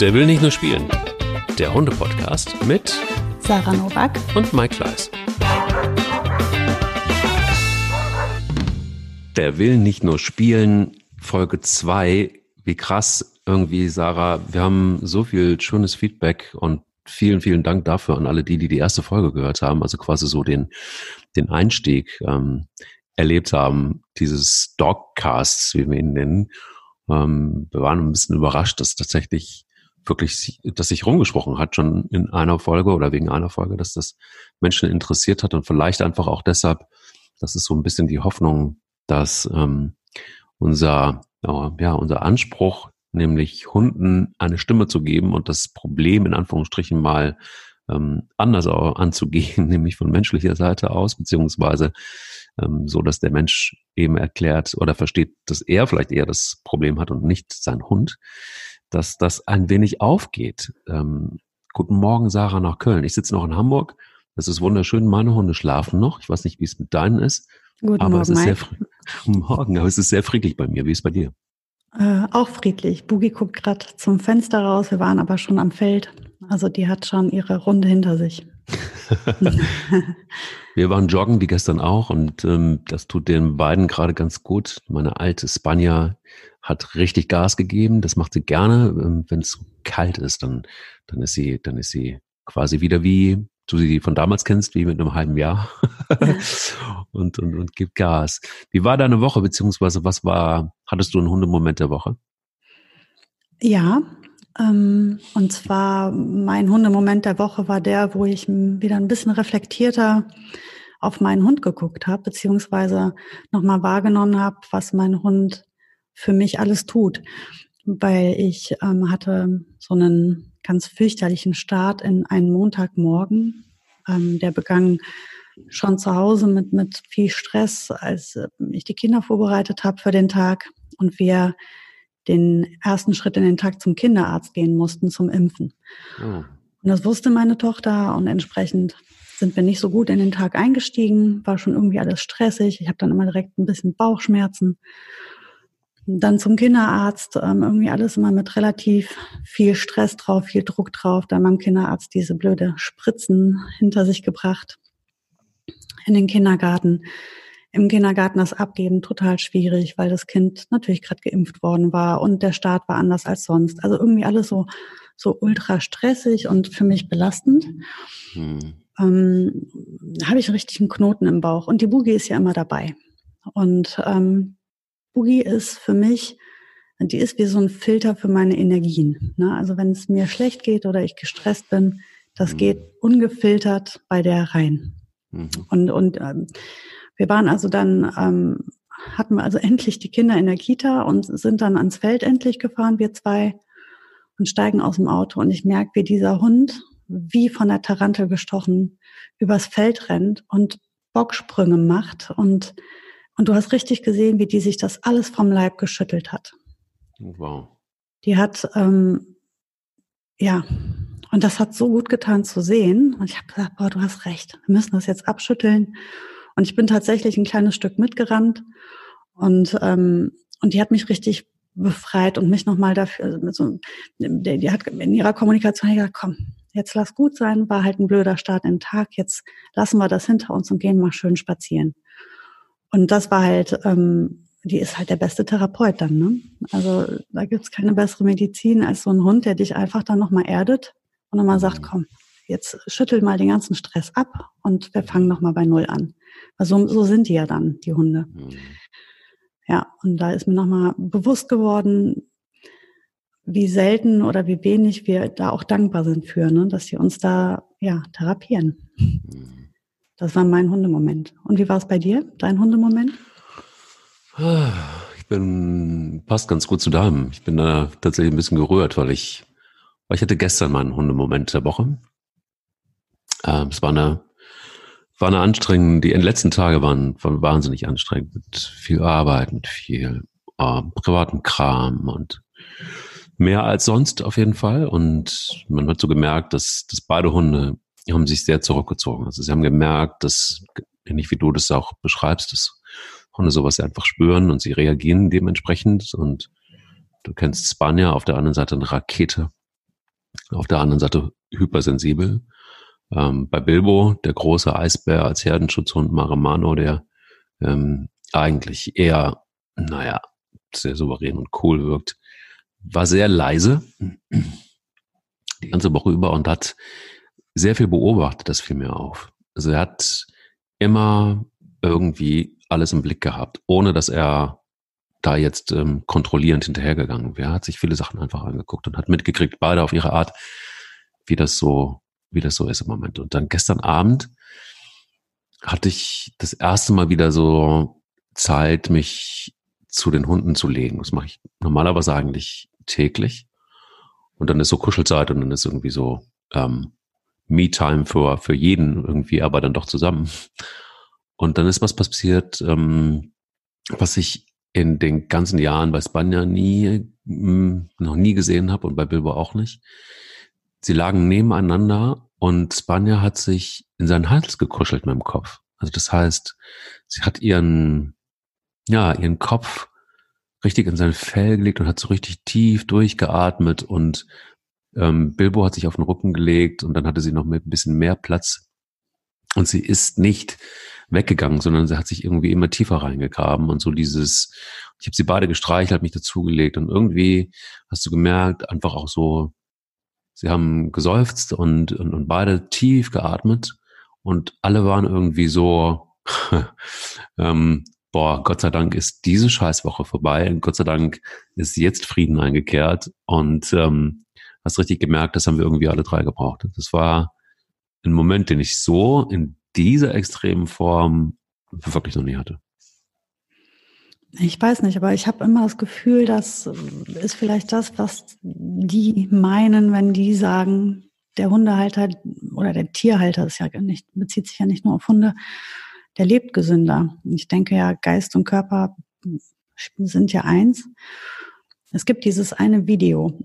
Der will nicht nur spielen. Der Hunde-Podcast mit Sarah Novak und Mike Kleiss. Der will nicht nur spielen, Folge 2. Wie krass irgendwie, Sarah. Wir haben so viel schönes Feedback und vielen, vielen Dank dafür an alle die, die die erste Folge gehört haben, also quasi so den, den Einstieg ähm, erlebt haben, dieses Dogcasts, wie wir ihn nennen. Ähm, wir waren ein bisschen überrascht, dass tatsächlich wirklich, dass sich rumgesprochen hat, schon in einer Folge oder wegen einer Folge, dass das Menschen interessiert hat und vielleicht einfach auch deshalb, das ist so ein bisschen die Hoffnung, dass ähm, unser, ja, unser Anspruch, nämlich Hunden eine Stimme zu geben und das Problem in Anführungsstrichen mal ähm, anders anzugehen, nämlich von menschlicher Seite aus, beziehungsweise ähm, so, dass der Mensch eben erklärt oder versteht, dass er vielleicht eher das Problem hat und nicht sein Hund, dass das ein wenig aufgeht. Ähm, guten Morgen, Sarah, nach Köln. Ich sitze noch in Hamburg. Es ist wunderschön. Meine Hunde schlafen noch. Ich weiß nicht, wie es mit deinen ist. Guten aber Morgen, es ist Mike. sehr Morgen, aber es ist sehr friedlich bei mir. Wie ist es bei dir? Äh, auch friedlich. Boogie guckt gerade zum Fenster raus. Wir waren aber schon am Feld. Also die hat schon ihre Runde hinter sich. Wir waren joggen, wie gestern auch, und ähm, das tut den beiden gerade ganz gut. Meine alte Spanier hat richtig Gas gegeben. Das macht sie gerne. Ähm, Wenn es kalt ist, dann, dann ist sie, dann ist sie quasi wieder wie du sie von damals kennst, wie mit einem halben Jahr. und, und, und gibt Gas. Wie war deine Woche, beziehungsweise was war, hattest du einen Hundemoment der Woche? Ja, ähm, und zwar mein Hundemoment der Woche war der, wo ich wieder ein bisschen reflektierter auf meinen Hund geguckt habe, beziehungsweise nochmal wahrgenommen habe, was mein Hund für mich alles tut. Weil ich ähm, hatte so einen ganz fürchterlichen Start in einen Montagmorgen. Ähm, der begann schon zu Hause mit, mit viel Stress, als äh, ich die Kinder vorbereitet habe für den Tag und wir den ersten Schritt in den Tag zum Kinderarzt gehen mussten, zum Impfen. Oh. Und das wusste meine Tochter und entsprechend sind wir nicht so gut in den Tag eingestiegen, war schon irgendwie alles stressig. Ich habe dann immer direkt ein bisschen Bauchschmerzen. Dann zum Kinderarzt, ähm, irgendwie alles immer mit relativ viel Stress drauf, viel Druck drauf. Dann beim Kinderarzt diese blöde Spritzen hinter sich gebracht. In den Kindergarten. Im Kindergarten das Abgeben total schwierig, weil das Kind natürlich gerade geimpft worden war und der Start war anders als sonst. Also irgendwie alles so, so ultra stressig und für mich belastend. Hm. Ähm, habe ich richtig einen Knoten im Bauch. Und die Boogie ist ja immer dabei. Und ähm, Boogie ist für mich, die ist wie so ein Filter für meine Energien. Ne? Also wenn es mir schlecht geht oder ich gestresst bin, das Mhm. geht ungefiltert bei der rein. Mhm. Und, und ähm, wir waren also dann, ähm, hatten wir also endlich die Kinder in der Kita und sind dann ans Feld endlich gefahren, wir zwei, und steigen aus dem Auto. Und ich merke, wie dieser Hund, wie von der Tarantel gestochen, übers Feld rennt und Bocksprünge macht. Und, und du hast richtig gesehen, wie die sich das alles vom Leib geschüttelt hat. Wow. Die hat, ähm, ja, und das hat so gut getan zu sehen. Und ich habe gesagt, boah, du hast recht, wir müssen das jetzt abschütteln. Und ich bin tatsächlich ein kleines Stück mitgerannt. Und, ähm, und die hat mich richtig befreit und mich nochmal dafür, also mit so, die, die hat in ihrer Kommunikation gesagt, komm, jetzt lass gut sein, war halt ein blöder Start in den Tag, jetzt lassen wir das hinter uns und gehen mal schön spazieren. Und das war halt, ähm, die ist halt der beste Therapeut dann, ne? Also da gibt's keine bessere Medizin als so ein Hund, der dich einfach dann nochmal erdet und nochmal sagt, komm, jetzt schüttel mal den ganzen Stress ab und wir fangen nochmal bei Null an. Also so sind die ja dann, die Hunde. Hm. Ja, und da ist mir nochmal bewusst geworden, wie selten oder wie wenig wir da auch dankbar sind für, ne? dass sie uns da ja therapieren. Hm. Das war mein Hundemoment. Und wie war es bei dir, dein Hundemoment? Ich bin, passt ganz gut zu deinem. Ich bin da tatsächlich ein bisschen gerührt, weil ich, weil ich hatte gestern meinen Hundemoment der Woche. Ähm, es war eine, war eine anstrengende, die letzten Tage waren, waren wahnsinnig anstrengend mit viel Arbeit, mit viel äh, privatem Kram und mehr als sonst auf jeden Fall. Und man hat so gemerkt, dass, dass beide Hunde haben sich sehr zurückgezogen. Also sie haben gemerkt, dass, ähnlich wie du das auch beschreibst, dass Hunde sowas einfach spüren und sie reagieren dementsprechend. Und du kennst Spanier, auf der anderen Seite eine Rakete. auf der anderen Seite hypersensibel. Ähm, bei Bilbo, der große Eisbär als Herdenschutzhund Maramano, der ähm, eigentlich eher, naja, sehr souverän und cool wirkt, war sehr leise die ganze Woche über und hat sehr viel beobachtet, das fiel mir auf. Also er hat immer irgendwie alles im Blick gehabt, ohne dass er da jetzt ähm, kontrollierend hinterhergegangen wäre. Er hat sich viele Sachen einfach angeguckt und hat mitgekriegt, beide auf ihre Art, wie das so, wie das so ist im Moment. Und dann gestern Abend hatte ich das erste Mal wieder so Zeit, mich zu den Hunden zu legen. Das mache ich normalerweise eigentlich täglich. Und dann ist so Kuschelzeit und dann ist irgendwie so ähm, Me-Time für, für jeden irgendwie, aber dann doch zusammen. Und dann ist was passiert, ähm, was ich in den ganzen Jahren bei Spanja nie, hm, noch nie gesehen habe und bei Bilbo auch nicht. Sie lagen nebeneinander und Spanja hat sich in seinen Hals gekuschelt mit dem Kopf. Also das heißt, sie hat ihren, ja, ihren Kopf richtig in sein Fell gelegt und hat so richtig tief durchgeatmet und ähm, Bilbo hat sich auf den Rücken gelegt und dann hatte sie noch ein bisschen mehr Platz. Und sie ist nicht weggegangen, sondern sie hat sich irgendwie immer tiefer reingegraben und so dieses, ich habe sie beide gestreichelt, mich dazugelegt und irgendwie hast du gemerkt, einfach auch so, sie haben geseufzt und, und, und beide tief geatmet und alle waren irgendwie so, ähm, boah, Gott sei Dank ist diese Scheißwoche vorbei und Gott sei Dank ist jetzt Frieden eingekehrt und ähm, hast richtig gemerkt, das haben wir irgendwie alle drei gebraucht. Das war ein Moment, den ich so in dieser extremen Form wirklich noch nie hatte. Ich weiß nicht, aber ich habe immer das Gefühl, das ist vielleicht das, was die meinen, wenn die sagen, der Hundehalter oder der Tierhalter ist ja nicht, bezieht sich ja nicht nur auf Hunde, der lebt gesünder. Ich denke ja, Geist und Körper sind ja eins. Es gibt dieses eine Video,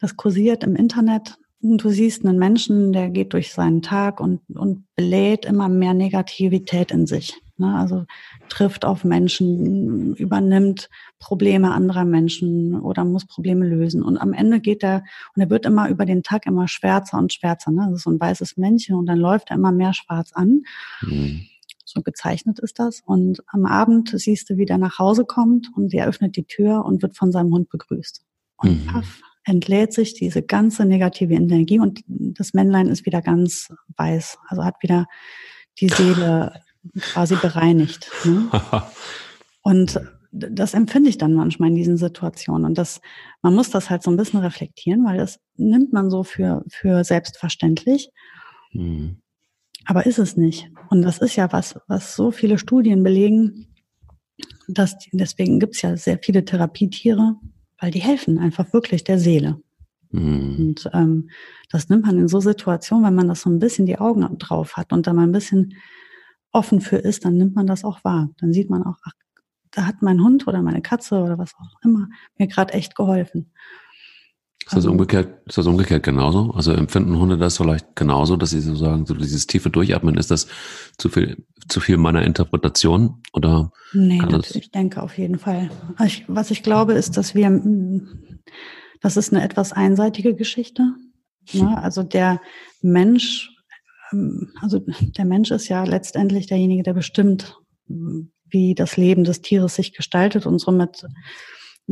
das kursiert im Internet. Du siehst einen Menschen, der geht durch seinen Tag und, und belädt immer mehr Negativität in sich. Ne? Also trifft auf Menschen, übernimmt Probleme anderer Menschen oder muss Probleme lösen. Und am Ende geht er, und er wird immer über den Tag immer schwärzer und schwärzer. Ne? Das ist so ein weißes Männchen und dann läuft er immer mehr schwarz an. Mhm. So gezeichnet ist das. Und am Abend siehst du, wie der nach Hause kommt und er öffnet die Tür und wird von seinem Hund begrüßt. Und mhm. paff, entlädt sich diese ganze negative Energie und das Männlein ist wieder ganz weiß. Also hat wieder die Seele quasi bereinigt. Ne? und das empfinde ich dann manchmal in diesen Situationen. Und das, man muss das halt so ein bisschen reflektieren, weil das nimmt man so für, für selbstverständlich. Mhm. Aber ist es nicht. Und das ist ja was, was so viele Studien belegen, dass deswegen gibt es ja sehr viele Therapietiere, weil die helfen einfach wirklich der Seele. Mhm. Und ähm, das nimmt man in so Situationen, wenn man das so ein bisschen die Augen drauf hat und da mal ein bisschen offen für ist, dann nimmt man das auch wahr. Dann sieht man auch, ach, da hat mein Hund oder meine Katze oder was auch immer mir gerade echt geholfen. Ist das, umgekehrt, ist das umgekehrt genauso? Also empfinden Hunde das vielleicht genauso, dass sie so sagen, so dieses tiefe Durchatmen, ist das zu viel, zu viel meiner Interpretation? Oder nee, das, ich denke auf jeden Fall. Ich, was ich glaube, ist, dass wir, das ist eine etwas einseitige Geschichte. Ne? Also der Mensch, ähm, also der Mensch ist ja letztendlich derjenige, der bestimmt, wie das Leben des Tieres sich gestaltet und somit?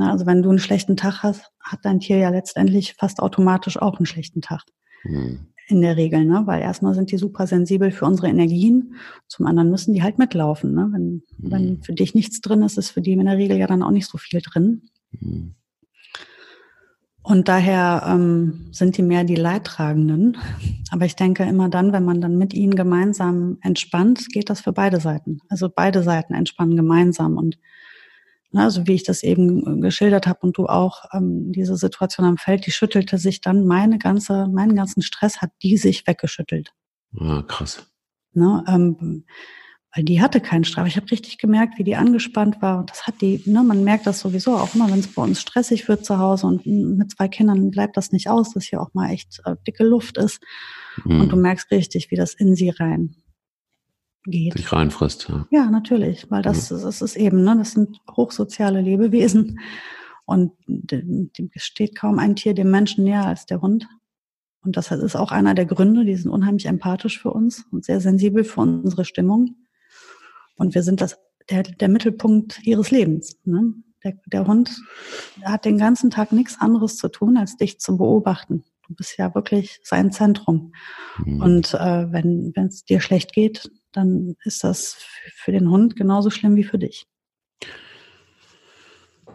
Also wenn du einen schlechten Tag hast, hat dein Tier ja letztendlich fast automatisch auch einen schlechten Tag. Mhm. In der Regel, ne? weil erstmal sind die super sensibel für unsere Energien, zum anderen müssen die halt mitlaufen. Ne? Wenn, mhm. wenn für dich nichts drin ist, ist für die in der Regel ja dann auch nicht so viel drin. Mhm. Und daher ähm, sind die mehr die Leidtragenden. Aber ich denke immer dann, wenn man dann mit ihnen gemeinsam entspannt, geht das für beide Seiten. Also beide Seiten entspannen gemeinsam und Ne, also wie ich das eben äh, geschildert habe und du auch, ähm, diese Situation am Feld, die schüttelte sich dann, meine ganze, meinen ganzen Stress hat die sich weggeschüttelt. Ah, krass. Ne, ähm, weil die hatte keinen Straf. Ich habe richtig gemerkt, wie die angespannt war. Und das hat die, ne, man merkt das sowieso auch immer, wenn es bei uns stressig wird zu Hause und mit zwei Kindern bleibt das nicht aus, dass hier auch mal echt äh, dicke Luft ist. Mhm. Und du merkst richtig, wie das in sie rein geht. Sich reinfrisst, ja. Ja, natürlich, weil das, mhm. das ist eben, ne, das sind hochsoziale Lebewesen und dem steht kaum ein Tier dem Menschen näher als der Hund. Und das ist auch einer der Gründe, die sind unheimlich empathisch für uns und sehr sensibel für unsere Stimmung. Und wir sind das, der, der Mittelpunkt ihres Lebens. Ne? Der, der Hund der hat den ganzen Tag nichts anderes zu tun, als dich zu beobachten. Du bist ja wirklich sein Zentrum. Mhm. Und äh, wenn es dir schlecht geht, dann ist das für den Hund genauso schlimm wie für dich.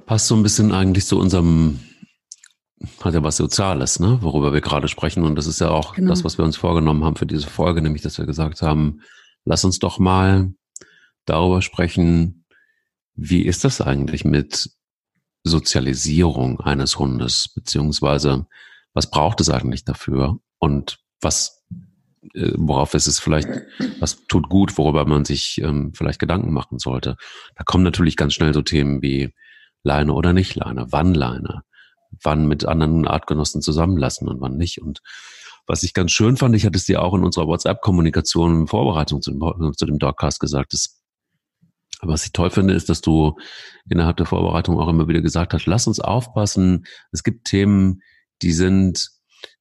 Passt so ein bisschen eigentlich zu unserem, hat ja was Soziales, ne? worüber wir gerade sprechen. Und das ist ja auch genau. das, was wir uns vorgenommen haben für diese Folge, nämlich, dass wir gesagt haben, lass uns doch mal darüber sprechen, wie ist das eigentlich mit Sozialisierung eines Hundes, beziehungsweise was braucht es eigentlich dafür und was, worauf ist es vielleicht, was tut gut, worüber man sich ähm, vielleicht Gedanken machen sollte. Da kommen natürlich ganz schnell so Themen wie Leine oder nicht Leine, wann Leine, wann mit anderen Artgenossen zusammenlassen und wann nicht. Und was ich ganz schön fand, ich hatte es dir auch in unserer WhatsApp-Kommunikation in Vorbereitung zu dem, zu dem Dogcast gesagt, dass was ich toll finde, ist, dass du innerhalb der Vorbereitung auch immer wieder gesagt hast, lass uns aufpassen. Es gibt Themen, die sind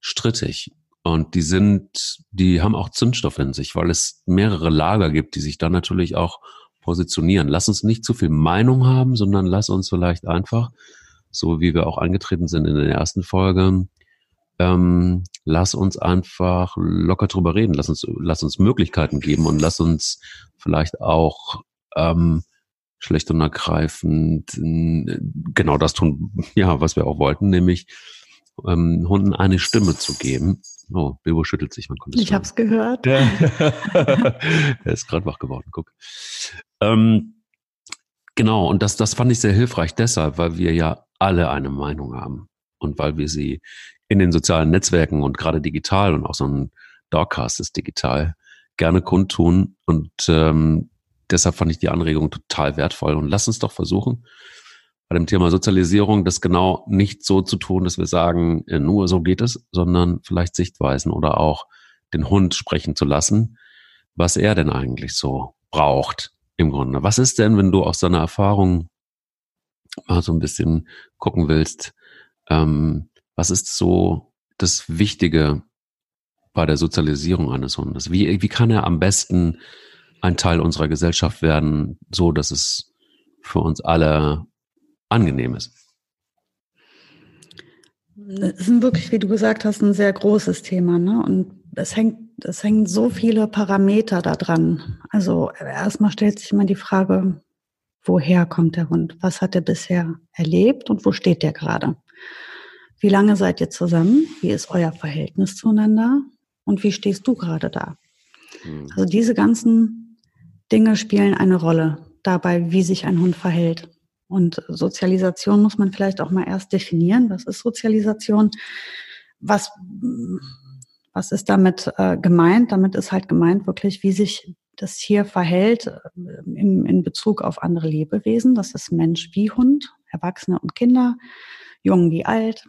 strittig und die sind, die haben auch Zündstoff in sich, weil es mehrere Lager gibt, die sich dann natürlich auch positionieren. Lass uns nicht zu viel Meinung haben, sondern lass uns vielleicht einfach, so wie wir auch angetreten sind in der ersten Folge, ähm, lass uns einfach locker drüber reden, lass uns, lass uns Möglichkeiten geben und lass uns vielleicht auch ähm, schlecht und ergreifend genau das tun, ja, was wir auch wollten, nämlich ähm, Hunden eine Stimme zu geben. Oh, Bilbo schüttelt sich, man konnte es Ich habe es gehört. er ist gerade wach geworden, guck. Ähm, genau, und das, das fand ich sehr hilfreich deshalb, weil wir ja alle eine Meinung haben und weil wir sie in den sozialen Netzwerken und gerade digital und auch so ein Dogcast ist digital gerne kundtun und ähm, deshalb fand ich die Anregung total wertvoll und lass uns doch versuchen, bei dem Thema Sozialisierung das genau nicht so zu tun, dass wir sagen, äh, nur so geht es, sondern vielleicht Sichtweisen oder auch den Hund sprechen zu lassen, was er denn eigentlich so braucht im Grunde. Was ist denn, wenn du aus deiner Erfahrung mal so ein bisschen gucken willst, ähm, was ist so das Wichtige bei der Sozialisierung eines Hundes? Wie, wie kann er am besten ein Teil unserer Gesellschaft werden, so dass es für uns alle angenehm ist. Das ist wirklich, wie du gesagt hast, ein sehr großes Thema. Ne? Und es hängt, es hängen so viele Parameter da dran. Also erstmal stellt sich immer die Frage, woher kommt der Hund? Was hat er bisher erlebt und wo steht der gerade? Wie lange seid ihr zusammen? Wie ist euer Verhältnis zueinander? Und wie stehst du gerade da? Hm. Also diese ganzen Dinge spielen eine Rolle dabei, wie sich ein Hund verhält. Und Sozialisation muss man vielleicht auch mal erst definieren. Was ist Sozialisation? Was, was ist damit äh, gemeint? Damit ist halt gemeint wirklich, wie sich das Tier verhält äh, in, in Bezug auf andere Lebewesen. Das ist Mensch wie Hund, Erwachsene und Kinder, jung wie alt.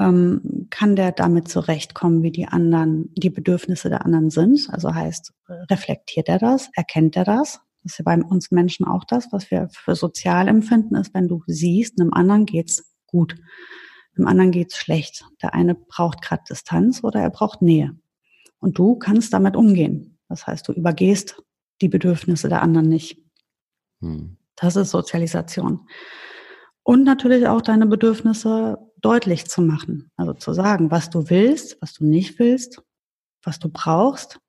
Ähm, kann der damit zurechtkommen, wie die anderen, die Bedürfnisse der anderen sind? Also heißt, reflektiert er das? Erkennt er das? Das ist ja bei uns Menschen auch das, was wir für sozial empfinden, ist, wenn du siehst, einem anderen geht's gut, einem anderen geht's schlecht. Der eine braucht gerade Distanz oder er braucht Nähe. Und du kannst damit umgehen. Das heißt, du übergehst die Bedürfnisse der anderen nicht. Hm. Das ist Sozialisation. Und natürlich auch deine Bedürfnisse deutlich zu machen. Also zu sagen, was du willst, was du nicht willst, was du brauchst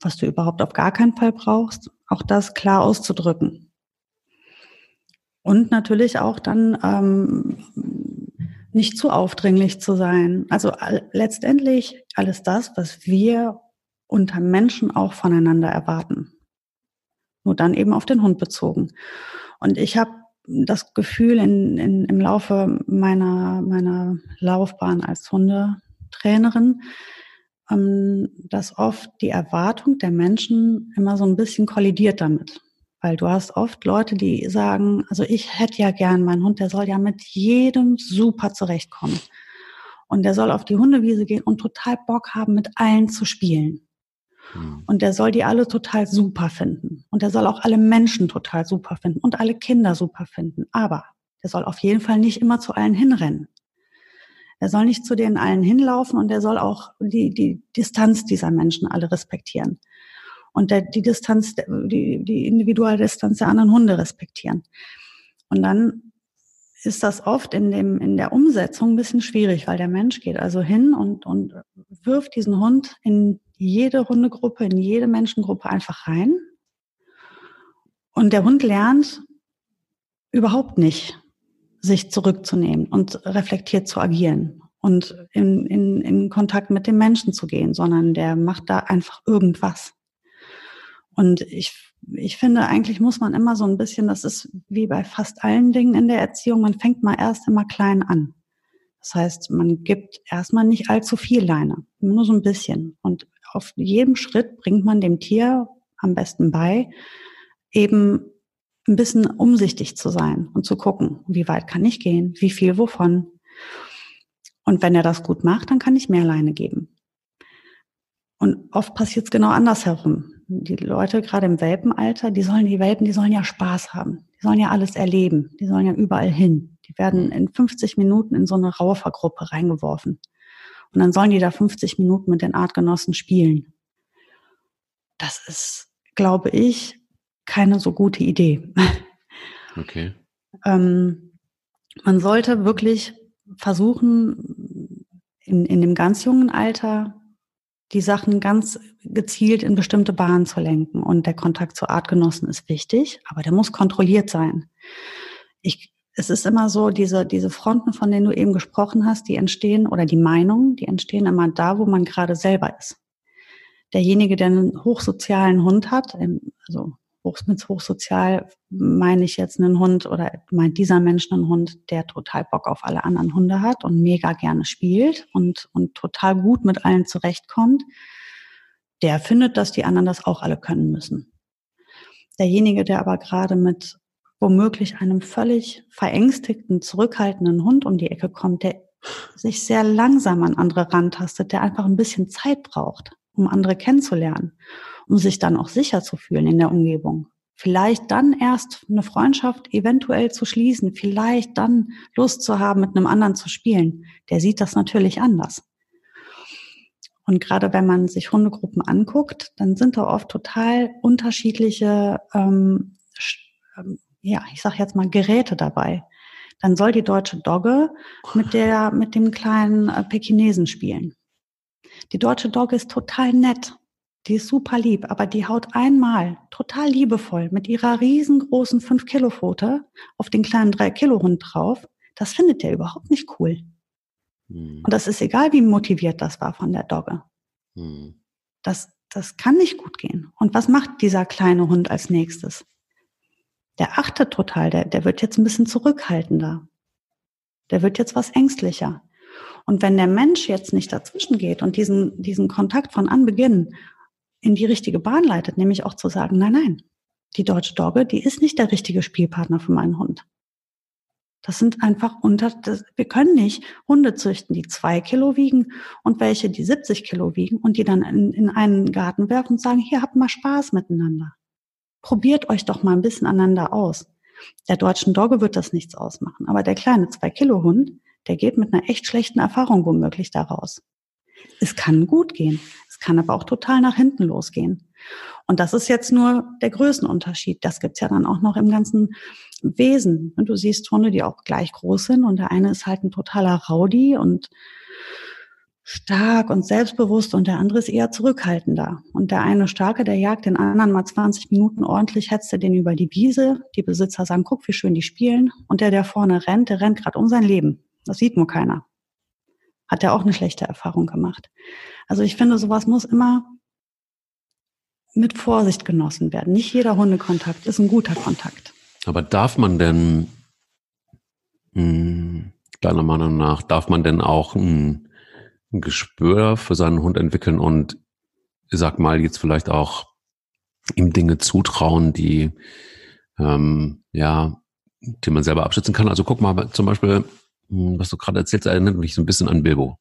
was du überhaupt auf gar keinen Fall brauchst, auch das klar auszudrücken. Und natürlich auch dann ähm, nicht zu aufdringlich zu sein. Also letztendlich alles das, was wir unter Menschen auch voneinander erwarten. Nur dann eben auf den Hund bezogen. Und ich habe das Gefühl in, in, im Laufe meiner, meiner Laufbahn als Hundetrainerin, dass oft die Erwartung der Menschen immer so ein bisschen kollidiert damit. Weil du hast oft Leute, die sagen, also ich hätte ja gern meinen Hund, der soll ja mit jedem super zurechtkommen. Und der soll auf die Hundewiese gehen und total Bock haben, mit allen zu spielen. Hm. Und der soll die alle total super finden. Und der soll auch alle Menschen total super finden und alle Kinder super finden. Aber der soll auf jeden Fall nicht immer zu allen hinrennen. Er soll nicht zu denen allen hinlaufen und er soll auch die, die Distanz dieser Menschen alle respektieren. Und der, die Distanz, die, die individuelle Distanz der anderen Hunde respektieren. Und dann ist das oft in dem, in der Umsetzung ein bisschen schwierig, weil der Mensch geht also hin und, und wirft diesen Hund in jede Hundegruppe, in jede Menschengruppe einfach rein. Und der Hund lernt überhaupt nicht, sich zurückzunehmen und reflektiert zu agieren und in, in, in Kontakt mit dem Menschen zu gehen, sondern der macht da einfach irgendwas. Und ich, ich finde, eigentlich muss man immer so ein bisschen, das ist wie bei fast allen Dingen in der Erziehung, man fängt mal erst immer klein an. Das heißt, man gibt erstmal nicht allzu viel Leine, nur so ein bisschen. Und auf jedem Schritt bringt man dem Tier am besten bei, eben ein bisschen umsichtig zu sein und zu gucken, wie weit kann ich gehen, wie viel wovon. Und wenn er das gut macht, dann kann ich mehr Leine geben. Und oft passiert es genau andersherum. Die Leute, gerade im Welpenalter, die sollen, die Welpen, die sollen ja Spaß haben. Die sollen ja alles erleben. Die sollen ja überall hin. Die werden in 50 Minuten in so eine Raufergruppe reingeworfen. Und dann sollen die da 50 Minuten mit den Artgenossen spielen. Das ist, glaube ich, keine so gute Idee. Okay. ähm, man sollte wirklich versuchen, in, in dem ganz jungen Alter die Sachen ganz gezielt in bestimmte Bahnen zu lenken. Und der Kontakt zu Artgenossen ist wichtig, aber der muss kontrolliert sein. Ich, es ist immer so, diese, diese Fronten, von denen du eben gesprochen hast, die entstehen, oder die Meinungen, die entstehen immer da, wo man gerade selber ist. Derjenige, der einen hochsozialen Hund hat, also hoch, mit hochsozial meine ich jetzt einen Hund oder meint dieser Mensch einen Hund, der total Bock auf alle anderen Hunde hat und mega gerne spielt und, und total gut mit allen zurechtkommt, der findet, dass die anderen das auch alle können müssen. Derjenige, der aber gerade mit womöglich einem völlig verängstigten, zurückhaltenden Hund um die Ecke kommt, der sich sehr langsam an andere rantastet, der einfach ein bisschen Zeit braucht, um andere kennenzulernen um sich dann auch sicher zu fühlen in der Umgebung. Vielleicht dann erst eine Freundschaft eventuell zu schließen, vielleicht dann Lust zu haben, mit einem anderen zu spielen. Der sieht das natürlich anders. Und gerade wenn man sich Hundegruppen anguckt, dann sind da oft total unterschiedliche, ähm, ähm ja, ich sag jetzt mal Geräte dabei. Dann soll die deutsche Dogge mit der, mit dem kleinen äh, Pekinesen spielen. Die deutsche Dogge ist total nett. Die ist super lieb, aber die haut einmal total liebevoll mit ihrer riesengroßen 5-Kilo-Pfote auf den kleinen 3-Kilo-Hund drauf. Das findet der überhaupt nicht cool. Hm. Und das ist egal, wie motiviert das war von der Dogge. Hm. Das, das kann nicht gut gehen. Und was macht dieser kleine Hund als nächstes? Der achtet total, der, der wird jetzt ein bisschen zurückhaltender. Der wird jetzt was ängstlicher. Und wenn der Mensch jetzt nicht dazwischen geht und diesen, diesen Kontakt von Anbeginn in die richtige Bahn leitet, nämlich auch zu sagen, nein, nein, die deutsche Dogge, die ist nicht der richtige Spielpartner für meinen Hund. Das sind einfach unter, das, wir können nicht Hunde züchten, die zwei Kilo wiegen und welche, die 70 Kilo wiegen und die dann in, in einen Garten werfen und sagen, hier habt mal Spaß miteinander. Probiert euch doch mal ein bisschen aneinander aus. Der deutschen Dogge wird das nichts ausmachen, aber der kleine zwei Kilo Hund, der geht mit einer echt schlechten Erfahrung womöglich daraus. Es kann gut gehen. Es kann aber auch total nach hinten losgehen. Und das ist jetzt nur der Größenunterschied. Das gibt's ja dann auch noch im ganzen Wesen. Und du siehst Hunde, die auch gleich groß sind und der eine ist halt ein totaler Rowdy und stark und selbstbewusst und der andere ist eher zurückhaltender. Und der eine starke, der jagt den anderen mal 20 Minuten ordentlich, hetzt er den über die Wiese. Die Besitzer sagen, guck, wie schön die spielen. Und der, der vorne rennt, der rennt gerade um sein Leben. Das sieht nur keiner hat er auch eine schlechte Erfahrung gemacht. Also ich finde, sowas muss immer mit Vorsicht genossen werden. Nicht jeder Hundekontakt ist ein guter Kontakt. Aber darf man denn, mh, hm, deiner Meinung nach, darf man denn auch ein, ein Gespür für seinen Hund entwickeln und, sag mal, jetzt vielleicht auch ihm Dinge zutrauen, die, ähm, ja, die man selber abschätzen kann? Also guck mal, zum Beispiel, was du gerade erzählst, erinnert mich so ein bisschen an Bilbo.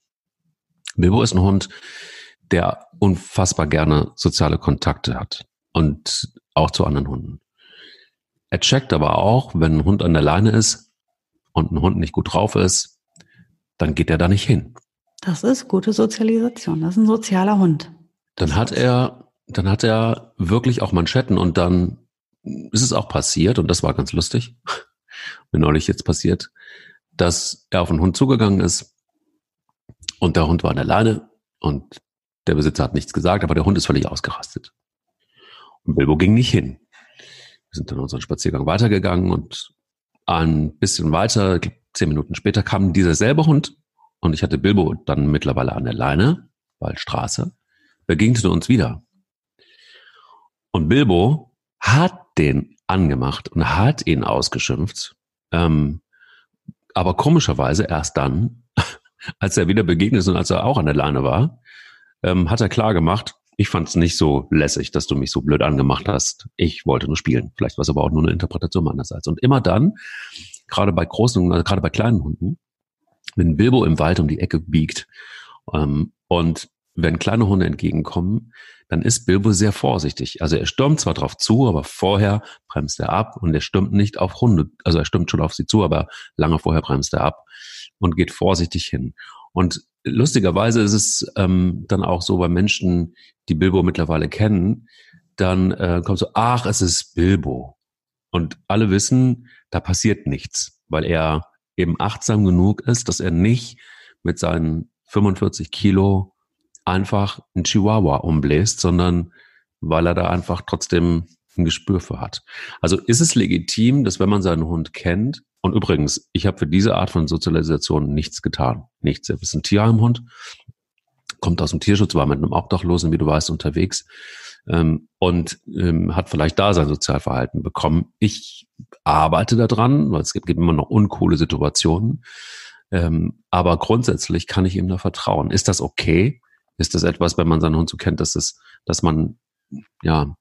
Bilbo ist ein Hund, der unfassbar gerne soziale Kontakte hat und auch zu anderen Hunden. Er checkt aber auch, wenn ein Hund an der Leine ist und ein Hund nicht gut drauf ist, dann geht er da nicht hin. Das ist gute Sozialisation. Das ist ein sozialer Hund. Dann hat er, dann hat er wirklich auch Manschetten und dann ist es auch passiert und das war ganz lustig. Mir neulich jetzt passiert, dass er auf den Hund zugegangen ist und der Hund war an der Leine und der Besitzer hat nichts gesagt, aber der Hund ist völlig ausgerastet. Und Bilbo ging nicht hin. Wir sind dann unseren Spaziergang weitergegangen und ein bisschen weiter, zehn Minuten später, kam dieser selbe Hund und ich hatte Bilbo dann mittlerweile an der Leine, Waldstraße, begegnete uns wieder. Und Bilbo hat den angemacht und hat ihn ausgeschimpft. Ähm, aber komischerweise erst dann, als er wieder begegnet ist und als er auch an der Leine war, ähm, hat er klar gemacht, ich fand es nicht so lässig, dass du mich so blöd angemacht hast. Ich wollte nur spielen. Vielleicht war es aber auch nur eine Interpretation meinerseits. Und immer dann, gerade bei großen, also gerade bei kleinen Hunden, wenn Bilbo im Wald um die Ecke biegt ähm, und wenn kleine Hunde entgegenkommen, dann ist Bilbo sehr vorsichtig. Also er stürmt zwar drauf zu, aber vorher bremst er ab und er stürmt nicht auf Hunde, also er stürmt schon auf sie zu, aber lange vorher bremst er ab und geht vorsichtig hin. Und lustigerweise ist es ähm, dann auch so bei Menschen, die Bilbo mittlerweile kennen, dann äh, kommt so, ach, es ist Bilbo. Und alle wissen, da passiert nichts, weil er eben achtsam genug ist, dass er nicht mit seinen 45 Kilo einfach einen Chihuahua umbläst, sondern weil er da einfach trotzdem ein Gespür für hat. Also ist es legitim, dass wenn man seinen Hund kennt, und übrigens, ich habe für diese Art von Sozialisation nichts getan. Nichts. Er ist ein Tierheimhund, kommt aus dem Tierschutz, war mit einem Obdachlosen, wie du weißt, unterwegs ähm, und ähm, hat vielleicht da sein Sozialverhalten bekommen. Ich arbeite daran, weil es gibt, gibt immer noch uncoole Situationen. Ähm, aber grundsätzlich kann ich ihm da vertrauen. Ist das okay? Ist das etwas, wenn man seinen Hund so kennt, dass es, dass man ja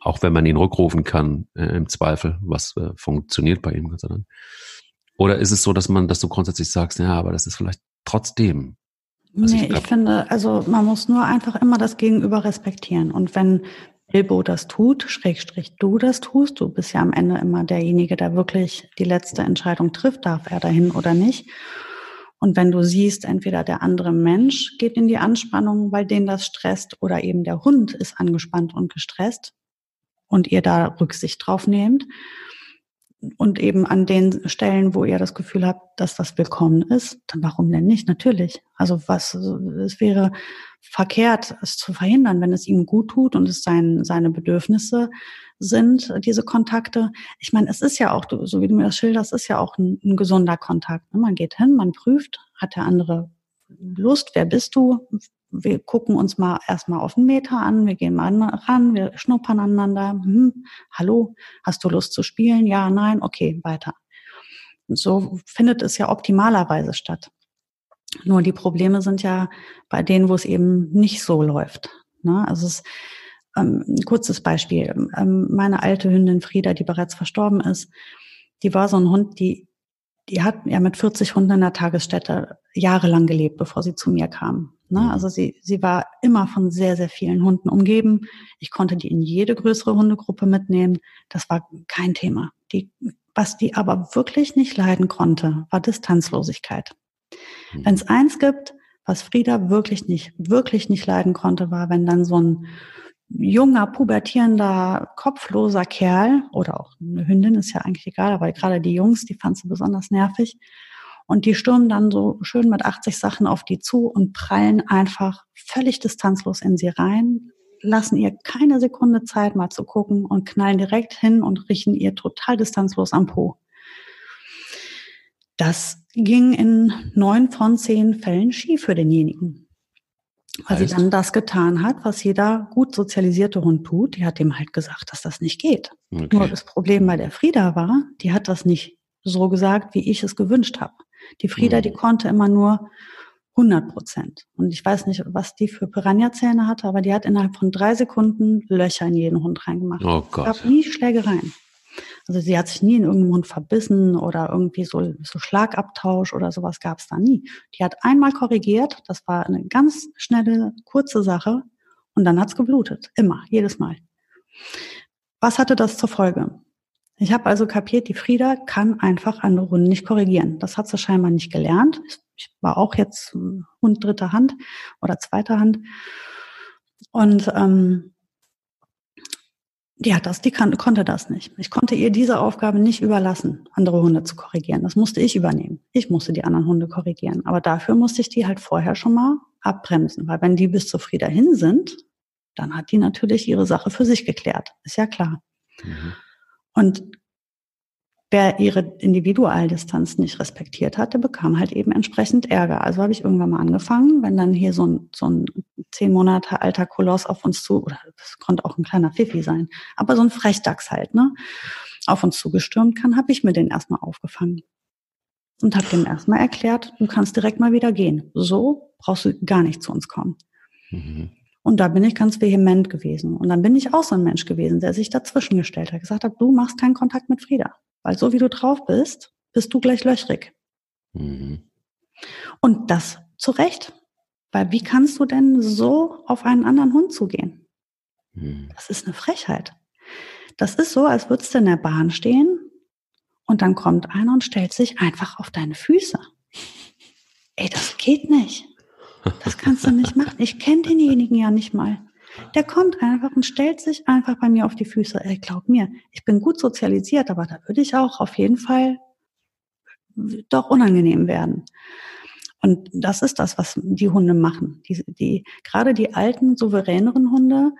auch wenn man ihn rückrufen kann, äh, im Zweifel, was äh, funktioniert bei ihm, Gott sei Dank. Oder ist es so, dass man, dass du grundsätzlich sagst, ja, aber das ist vielleicht trotzdem. Also nee, ich, ich finde, also man muss nur einfach immer das Gegenüber respektieren. Und wenn Bilbo das tut, Schrägstrich du das tust, du bist ja am Ende immer derjenige, der wirklich die letzte Entscheidung trifft, darf er dahin oder nicht. Und wenn du siehst, entweder der andere Mensch geht in die Anspannung, weil den das stresst, oder eben der Hund ist angespannt und gestresst, und ihr da Rücksicht drauf nehmt. Und eben an den Stellen, wo ihr das Gefühl habt, dass das willkommen ist, dann warum denn nicht? Natürlich. Also was, es wäre verkehrt, es zu verhindern, wenn es ihm gut tut und es sein, seine Bedürfnisse sind, diese Kontakte. Ich meine, es ist ja auch, so wie du mir das schilderst, ist ja auch ein, ein gesunder Kontakt. Man geht hin, man prüft, hat der andere Lust, wer bist du, wir gucken uns mal erstmal auf den Meter an, wir gehen mal ran, wir schnuppern aneinander. Hm, hallo, hast du Lust zu spielen? Ja, nein, okay, weiter. so findet es ja optimalerweise statt. Nur die Probleme sind ja bei denen, wo es eben nicht so läuft. Ne? Also es ähm, ein kurzes Beispiel. Ähm, meine alte Hündin Frieda, die bereits verstorben ist, die war so ein Hund, die, die hat ja mit 40 Hunden in der Tagesstätte jahrelang gelebt, bevor sie zu mir kam. Ne? Mhm. Also sie, sie war immer von sehr, sehr vielen Hunden umgeben. Ich konnte die in jede größere Hundegruppe mitnehmen. Das war kein Thema. Die, was die aber wirklich nicht leiden konnte, war Distanzlosigkeit. Mhm. Wenn es eins gibt, was Frieda wirklich nicht, wirklich nicht leiden konnte, war, wenn dann so ein junger, pubertierender, kopfloser Kerl oder auch eine Hündin, ist ja eigentlich egal, aber gerade die Jungs, die fand sie besonders nervig, und die stürmen dann so schön mit 80 Sachen auf die zu und prallen einfach völlig distanzlos in sie rein, lassen ihr keine Sekunde Zeit mal zu gucken und knallen direkt hin und riechen ihr total distanzlos am Po. Das ging in neun von zehn Fällen schief für denjenigen. Weil heißt? sie dann das getan hat, was jeder gut sozialisierte Hund tut. Die hat dem halt gesagt, dass das nicht geht. Okay. Nur das Problem bei der Frieda war, die hat das nicht so gesagt, wie ich es gewünscht habe. Die Frieda, mhm. die konnte immer nur 100 Prozent. Und ich weiß nicht, was die für Piranha-Zähne hatte, aber die hat innerhalb von drei Sekunden Löcher in jeden Hund reingemacht. Oh Gott. Es gab nie Schlägereien. Also sie hat sich nie in irgendeinem Hund verbissen oder irgendwie so, so Schlagabtausch oder sowas gab es da nie. Die hat einmal korrigiert, das war eine ganz schnelle, kurze Sache und dann hat's geblutet. Immer, jedes Mal. Was hatte das zur Folge? Ich habe also kapiert, die Frieda kann einfach andere Runden nicht korrigieren. Das hat sie scheinbar nicht gelernt. ich war auch jetzt Hund dritter Hand oder zweiter Hand. Und ähm, ja, das, die kann, konnte das nicht. Ich konnte ihr diese Aufgabe nicht überlassen, andere Hunde zu korrigieren. Das musste ich übernehmen. Ich musste die anderen Hunde korrigieren. Aber dafür musste ich die halt vorher schon mal abbremsen, weil wenn die bis zu Frieda hin sind, dann hat die natürlich ihre Sache für sich geklärt. Ist ja klar. Mhm. Und wer ihre Individualdistanz nicht respektiert hat, der bekam halt eben entsprechend Ärger. Also habe ich irgendwann mal angefangen, wenn dann hier so ein, so ein zehn Monate alter Koloss auf uns zu, oder das konnte auch ein kleiner Fifi sein, aber so ein Frechdachs halt, ne, auf uns zugestürmt kann, habe ich mir den erstmal aufgefangen. Und habe dem erstmal erklärt, du kannst direkt mal wieder gehen. So brauchst du gar nicht zu uns kommen. Mhm. Und da bin ich ganz vehement gewesen. Und dann bin ich auch so ein Mensch gewesen, der sich dazwischen gestellt hat, gesagt hat, du machst keinen Kontakt mit Frieda. Weil so wie du drauf bist, bist du gleich löchrig. Mhm. Und das zu Recht. Weil wie kannst du denn so auf einen anderen Hund zugehen? Mhm. Das ist eine Frechheit. Das ist so, als würdest du in der Bahn stehen und dann kommt einer und stellt sich einfach auf deine Füße. Ey, das geht nicht. Das kannst du nicht machen. Ich kenne denjenigen ja nicht mal. Der kommt einfach und stellt sich einfach bei mir auf die Füße. Ey, glaub mir, ich bin gut sozialisiert, aber da würde ich auch auf jeden Fall doch unangenehm werden. Und das ist das, was die Hunde machen. Die, die, gerade die alten, souveräneren Hunde,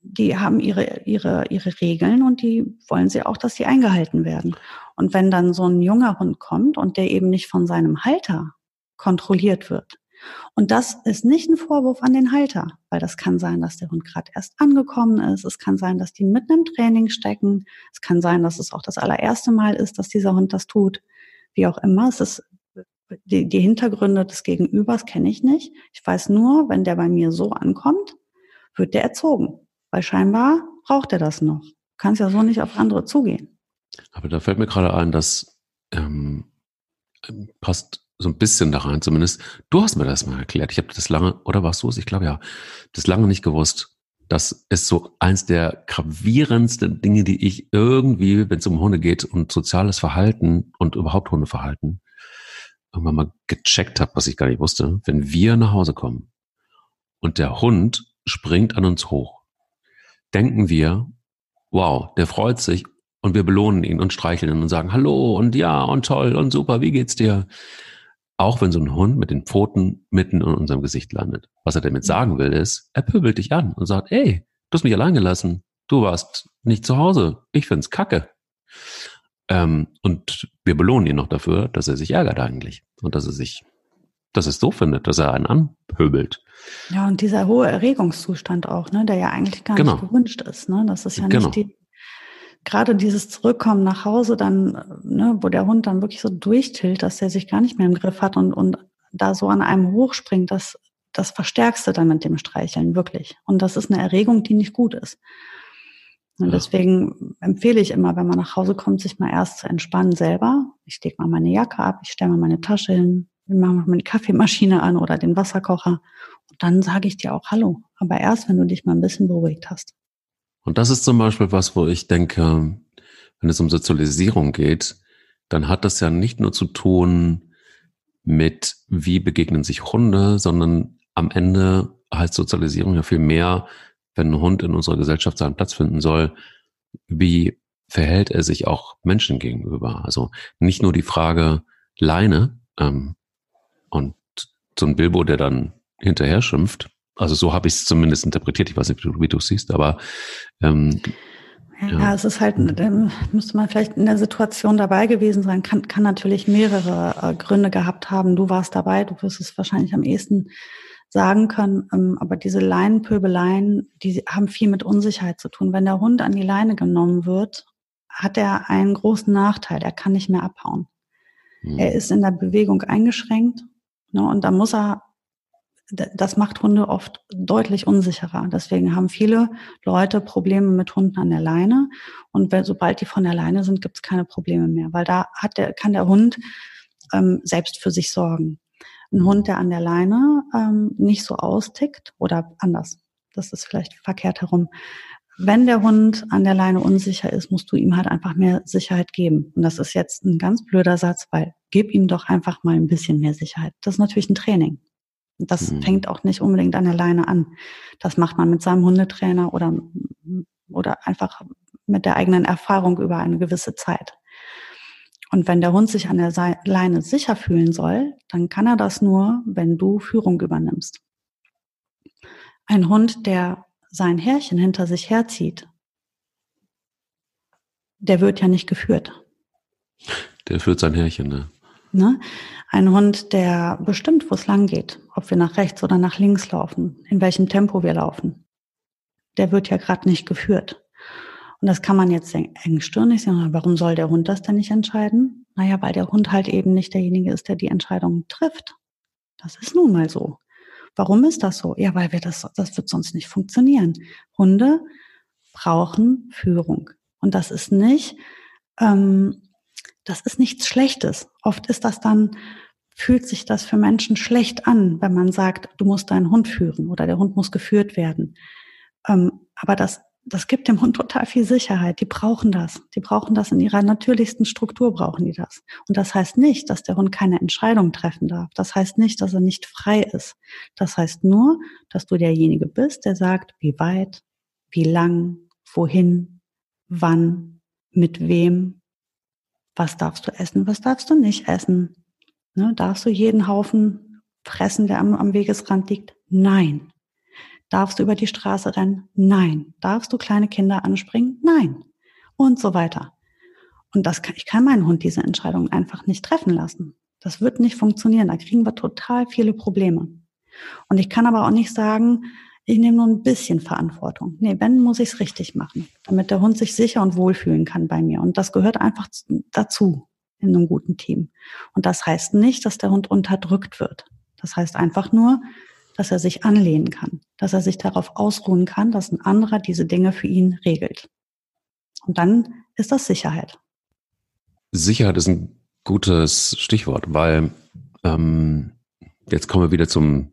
die haben ihre, ihre, ihre Regeln und die wollen sie auch, dass sie eingehalten werden. Und wenn dann so ein junger Hund kommt und der eben nicht von seinem Halter kontrolliert wird, und das ist nicht ein Vorwurf an den Halter, weil das kann sein, dass der Hund gerade erst angekommen ist. Es kann sein, dass die mitten im Training stecken. Es kann sein, dass es auch das allererste Mal ist, dass dieser Hund das tut. Wie auch immer, es ist die, die Hintergründe des Gegenübers kenne ich nicht. Ich weiß nur, wenn der bei mir so ankommt, wird der erzogen. Weil scheinbar braucht er das noch. Du kannst ja so nicht auf andere zugehen. Aber da fällt mir gerade ein, dass ähm, passt so ein bisschen da rein zumindest. Du hast mir das mal erklärt. Ich habe das lange, oder warst du es? Ich glaube ja, das lange nicht gewusst. Das ist so eins der gravierendsten Dinge, die ich irgendwie, wenn es um Hunde geht und soziales Verhalten und überhaupt Hundeverhalten, irgendwann mal gecheckt habe, was ich gar nicht wusste. Wenn wir nach Hause kommen und der Hund springt an uns hoch, denken wir, wow, der freut sich und wir belohnen ihn und streicheln ihn und sagen Hallo und ja und toll und super, wie geht's dir? Auch wenn so ein Hund mit den Pfoten mitten in unserem Gesicht landet. Was er damit sagen will, ist, er pöbelt dich an und sagt, ey, du hast mich allein gelassen. Du warst nicht zu Hause. Ich find's kacke. Ähm, und wir belohnen ihn noch dafür, dass er sich ärgert eigentlich. Und dass er sich, dass er es so findet, dass er einen anpöbelt. Ja, und dieser hohe Erregungszustand auch, ne, der ja eigentlich gar genau. nicht gewünscht ist. Ne? Das ist ja genau. nicht die, gerade dieses Zurückkommen nach Hause dann, ne, wo der Hund dann wirklich so durchtilt, dass er sich gar nicht mehr im Griff hat und, und da so an einem hochspringt, das, das verstärkst du dann mit dem Streicheln, wirklich. Und das ist eine Erregung, die nicht gut ist. Und ja. deswegen empfehle ich immer, wenn man nach Hause kommt, sich mal erst zu entspannen selber. Ich lege mal meine Jacke ab, ich stelle mal meine Tasche hin, wir machen mal meine Kaffeemaschine an oder den Wasserkocher. Und dann sage ich dir auch Hallo. Aber erst, wenn du dich mal ein bisschen beruhigt hast. Und das ist zum Beispiel was, wo ich denke, wenn es um Sozialisierung geht, dann hat das ja nicht nur zu tun mit, wie begegnen sich Hunde, sondern am Ende heißt Sozialisierung ja viel mehr, wenn ein Hund in unserer Gesellschaft seinen Platz finden soll, wie verhält er sich auch Menschen gegenüber? Also nicht nur die Frage Leine ähm, und so ein Bilbo, der dann hinterher schimpft, also so habe ich es zumindest interpretiert. Ich weiß nicht, wie du es siehst, aber ähm, ja, ja, es ist halt, dann müsste man vielleicht in der Situation dabei gewesen sein, kann, kann natürlich mehrere äh, Gründe gehabt haben. Du warst dabei, du wirst es wahrscheinlich am ehesten sagen können, ähm, aber diese Leinenpöbeleien, die haben viel mit Unsicherheit zu tun. Wenn der Hund an die Leine genommen wird, hat er einen großen Nachteil. Er kann nicht mehr abhauen. Hm. Er ist in der Bewegung eingeschränkt ne, und da muss er das macht Hunde oft deutlich unsicherer. Deswegen haben viele Leute Probleme mit Hunden an der Leine. Und wenn, sobald die von der Leine sind, gibt es keine Probleme mehr, weil da hat der, kann der Hund ähm, selbst für sich sorgen. Ein Hund, der an der Leine ähm, nicht so austickt oder anders, das ist vielleicht verkehrt herum, wenn der Hund an der Leine unsicher ist, musst du ihm halt einfach mehr Sicherheit geben. Und das ist jetzt ein ganz blöder Satz, weil gib ihm doch einfach mal ein bisschen mehr Sicherheit. Das ist natürlich ein Training. Das mhm. fängt auch nicht unbedingt an der Leine an. Das macht man mit seinem Hundetrainer oder, oder einfach mit der eigenen Erfahrung über eine gewisse Zeit. Und wenn der Hund sich an der Leine sicher fühlen soll, dann kann er das nur, wenn du Führung übernimmst. Ein Hund, der sein Härchen hinter sich herzieht, der wird ja nicht geführt. Der führt sein Härchen, ne? Ne? Ein Hund, der bestimmt, wo es lang geht, ob wir nach rechts oder nach links laufen, in welchem Tempo wir laufen, der wird ja gerade nicht geführt. Und das kann man jetzt engstirnig sehen. Warum soll der Hund das denn nicht entscheiden? Naja, weil der Hund halt eben nicht derjenige ist, der die Entscheidung trifft. Das ist nun mal so. Warum ist das so? Ja, weil wir das, das wird sonst nicht funktionieren. Hunde brauchen Führung. Und das ist nicht, ähm, das ist nichts Schlechtes. Oft ist das dann, fühlt sich das für Menschen schlecht an, wenn man sagt, du musst deinen Hund führen oder der Hund muss geführt werden. Ähm, aber das das gibt dem Hund total viel Sicherheit. Die brauchen das. Die brauchen das in ihrer natürlichsten Struktur, brauchen die das. Und das heißt nicht, dass der Hund keine Entscheidung treffen darf. Das heißt nicht, dass er nicht frei ist. Das heißt nur, dass du derjenige bist, der sagt, wie weit, wie lang, wohin, wann, mit wem, was darfst du essen, was darfst du nicht essen. Ne, darfst du jeden Haufen fressen, der am, am Wegesrand liegt? Nein. Darfst du über die Straße rennen? Nein. Darfst du kleine Kinder anspringen? Nein. Und so weiter. Und das kann, ich kann meinen Hund diese Entscheidung einfach nicht treffen lassen. Das wird nicht funktionieren. Da kriegen wir total viele Probleme. Und ich kann aber auch nicht sagen, ich nehme nur ein bisschen Verantwortung. Nee, wenn, muss ich es richtig machen, damit der Hund sich sicher und wohlfühlen kann bei mir. Und das gehört einfach dazu in einem guten Team. Und das heißt nicht, dass der Hund unterdrückt wird. Das heißt einfach nur, dass er sich anlehnen kann, dass er sich darauf ausruhen kann, dass ein anderer diese Dinge für ihn regelt. Und dann ist das Sicherheit. Sicherheit ist ein gutes Stichwort, weil ähm, jetzt kommen wir wieder zum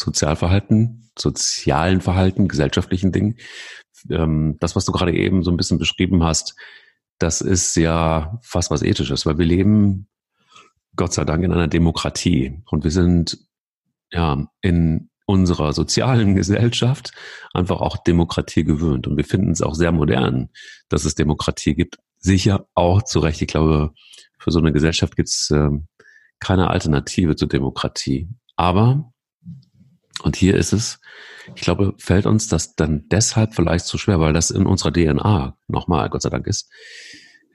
Sozialverhalten, sozialen Verhalten, gesellschaftlichen Dingen. Ähm, das, was du gerade eben so ein bisschen beschrieben hast, das ist ja fast was Ethisches, weil wir leben Gott sei Dank in einer Demokratie und wir sind ja, in unserer sozialen Gesellschaft einfach auch Demokratie gewöhnt. Und wir finden es auch sehr modern, dass es Demokratie gibt. Sicher auch zu Recht. Ich glaube, für so eine Gesellschaft gibt es äh, keine Alternative zur Demokratie. Aber, und hier ist es, ich glaube, fällt uns das dann deshalb vielleicht so schwer, weil das in unserer DNA nochmal, Gott sei Dank ist,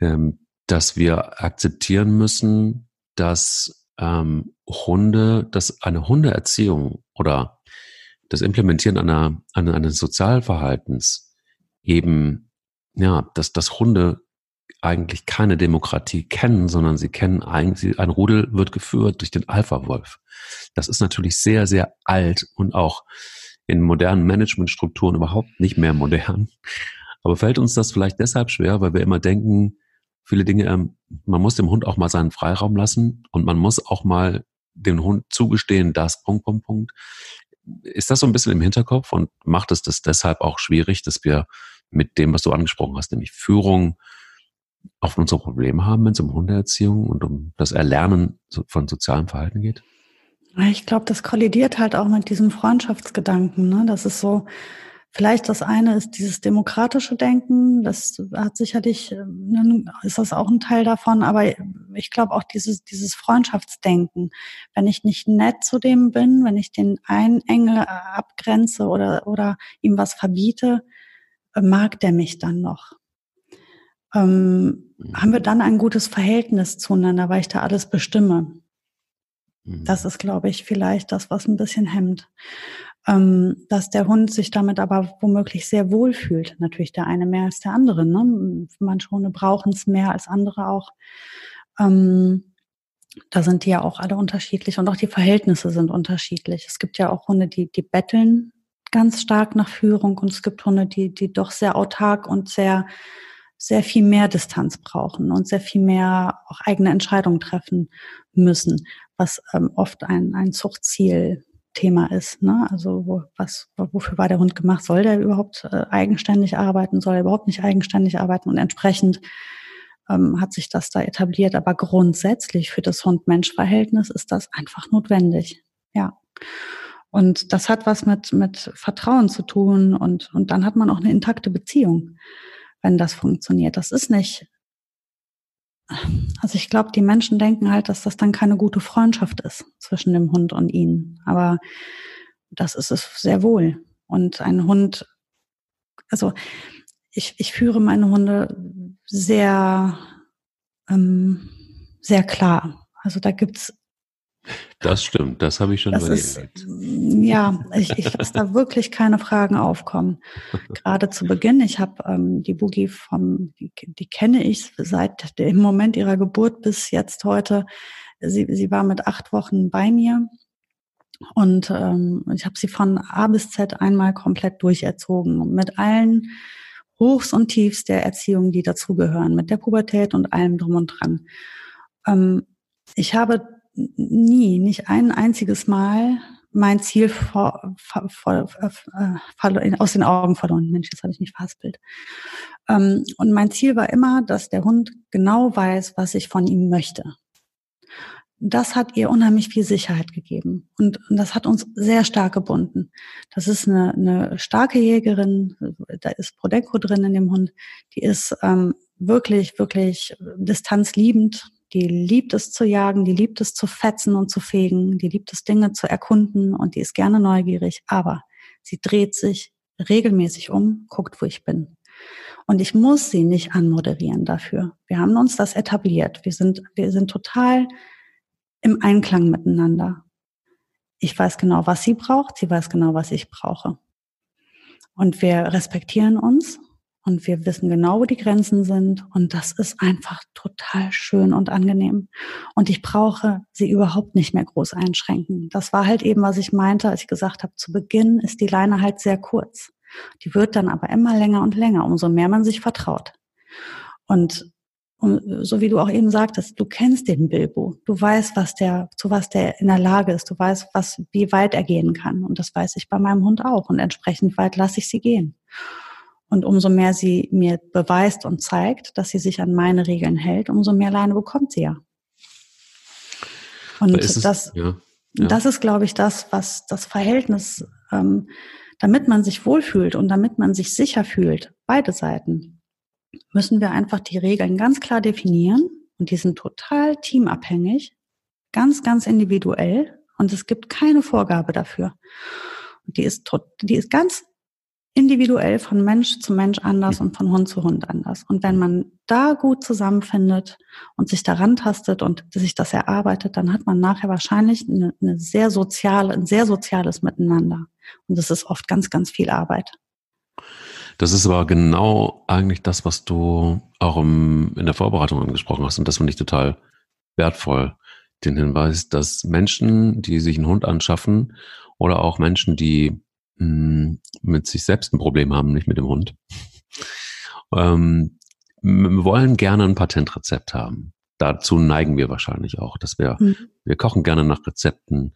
ähm, dass wir akzeptieren müssen, dass ähm, Hunde, dass eine Hundeerziehung oder das Implementieren einer, einer, eines Sozialverhaltens eben, ja, dass, dass Hunde eigentlich keine Demokratie kennen, sondern sie kennen eigentlich, ein Rudel wird geführt durch den Alpha-Wolf. Das ist natürlich sehr, sehr alt und auch in modernen Managementstrukturen überhaupt nicht mehr modern. Aber fällt uns das vielleicht deshalb schwer, weil wir immer denken, viele Dinge, ähm, man muss dem Hund auch mal seinen Freiraum lassen und man muss auch mal dem Hund zugestehen, das Punkt, Punkt, Punkt. Ist das so ein bisschen im Hinterkopf und macht es das deshalb auch schwierig, dass wir mit dem, was du angesprochen hast, nämlich Führung, oft unsere Probleme haben, wenn es um Hundeerziehung und um das Erlernen von sozialem Verhalten geht? Ich glaube, das kollidiert halt auch mit diesem Freundschaftsgedanken. Ne? Das ist so, Vielleicht das eine ist dieses demokratische Denken. Das hat sicherlich, ähm, ist das auch ein Teil davon. Aber ich glaube auch dieses, dieses Freundschaftsdenken. Wenn ich nicht nett zu dem bin, wenn ich den einen Engel äh, abgrenze oder, oder ihm was verbiete, äh, mag der mich dann noch. Ähm, haben wir dann ein gutes Verhältnis zueinander, weil ich da alles bestimme? Das mhm. ist, glaube ich, vielleicht das, was ein bisschen hemmt ähm, dass der Hund sich damit aber womöglich sehr wohl fühlt. Natürlich der eine mehr als der andere. Ne? Manche Hunde brauchen es mehr als andere auch. Ähm, da sind die ja auch alle unterschiedlich und auch die Verhältnisse sind unterschiedlich. Es gibt ja auch Hunde, die, die betteln ganz stark nach Führung und es gibt Hunde, die, die doch sehr autark und sehr, sehr viel mehr Distanz brauchen und sehr viel mehr auch eigene Entscheidungen treffen müssen, was ähm, oft ein, ein Zuchtziel Thema ist. Ne? Also wo, was, wofür war der Hund gemacht? Soll der überhaupt äh, eigenständig arbeiten? Soll er überhaupt nicht eigenständig arbeiten? Und entsprechend ähm, hat sich das da etabliert. Aber grundsätzlich für das Hund-Mensch-Verhältnis ist das einfach notwendig. Ja. Und das hat was mit, mit Vertrauen zu tun und, und dann hat man auch eine intakte Beziehung, wenn das funktioniert. Das ist nicht, also ich glaube, die Menschen denken halt, dass das dann keine gute Freundschaft ist zwischen dem Hund und ihnen. Aber das ist es sehr wohl. Und ein Hund, also ich, ich führe meine Hunde sehr, ähm, sehr klar. Also da gibt's das stimmt, das habe ich schon das ist, Ja, ich, ich lasse da wirklich keine Fragen aufkommen. Gerade zu Beginn, ich habe ähm, die Boogie vom, die, die kenne ich seit dem Moment ihrer Geburt bis jetzt heute. Sie, sie war mit acht Wochen bei mir und ähm, ich habe sie von A bis Z einmal komplett durcherzogen mit allen Hochs und Tiefs der Erziehung, die dazugehören, mit der Pubertät und allem drum und dran. Ähm, ich habe nie, nicht ein einziges Mal mein Ziel vor, vor, vor, äh, aus den Augen verloren. Mensch, jetzt habe ich mich verhaspelt. Ähm, und mein Ziel war immer, dass der Hund genau weiß, was ich von ihm möchte. Das hat ihr unheimlich viel Sicherheit gegeben und, und das hat uns sehr stark gebunden. Das ist eine, eine starke Jägerin, da ist Prodecco drin in dem Hund, die ist ähm, wirklich, wirklich distanzliebend, die liebt es zu jagen, die liebt es zu fetzen und zu fegen, die liebt es Dinge zu erkunden und die ist gerne neugierig, aber sie dreht sich regelmäßig um, guckt, wo ich bin. Und ich muss sie nicht anmoderieren dafür. Wir haben uns das etabliert. Wir sind, wir sind total im Einklang miteinander. Ich weiß genau, was sie braucht. Sie weiß genau, was ich brauche. Und wir respektieren uns und wir wissen genau, wo die Grenzen sind und das ist einfach total schön und angenehm. Und ich brauche sie überhaupt nicht mehr groß einschränken. Das war halt eben, was ich meinte, als ich gesagt habe, zu Beginn ist die Leine halt sehr kurz. Die wird dann aber immer länger und länger, umso mehr man sich vertraut. Und so wie du auch eben sagtest, du kennst den Bilbo. Du weißt, was der, zu was der in der Lage ist. Du weißt, was, wie weit er gehen kann. Und das weiß ich bei meinem Hund auch. Und entsprechend weit lasse ich sie gehen. Und umso mehr sie mir beweist und zeigt, dass sie sich an meine Regeln hält, umso mehr Leine bekommt sie ja. Und da es, das, ja, ja. das ist, glaube ich, das, was das Verhältnis, ähm, damit man sich wohlfühlt und damit man sich sicher fühlt, beide Seiten, müssen wir einfach die Regeln ganz klar definieren. Und die sind total teamabhängig, ganz, ganz individuell. Und es gibt keine Vorgabe dafür. Die ist, die ist ganz individuell von Mensch zu Mensch anders und von Hund zu Hund anders. Und wenn man da gut zusammenfindet und sich daran tastet und sich das erarbeitet, dann hat man nachher wahrscheinlich eine, eine sehr soziale, ein sehr soziales Miteinander. Und das ist oft ganz, ganz viel Arbeit. Das ist aber genau eigentlich das, was du auch im, in der Vorbereitung angesprochen hast. Und das finde ich total wertvoll. Den Hinweis, dass Menschen, die sich einen Hund anschaffen oder auch Menschen, die mh, mit sich selbst ein Problem haben, nicht mit dem Hund. Ähm, wir wollen gerne ein Patentrezept haben. Dazu neigen wir wahrscheinlich auch, dass wir, mhm. wir kochen gerne nach Rezepten.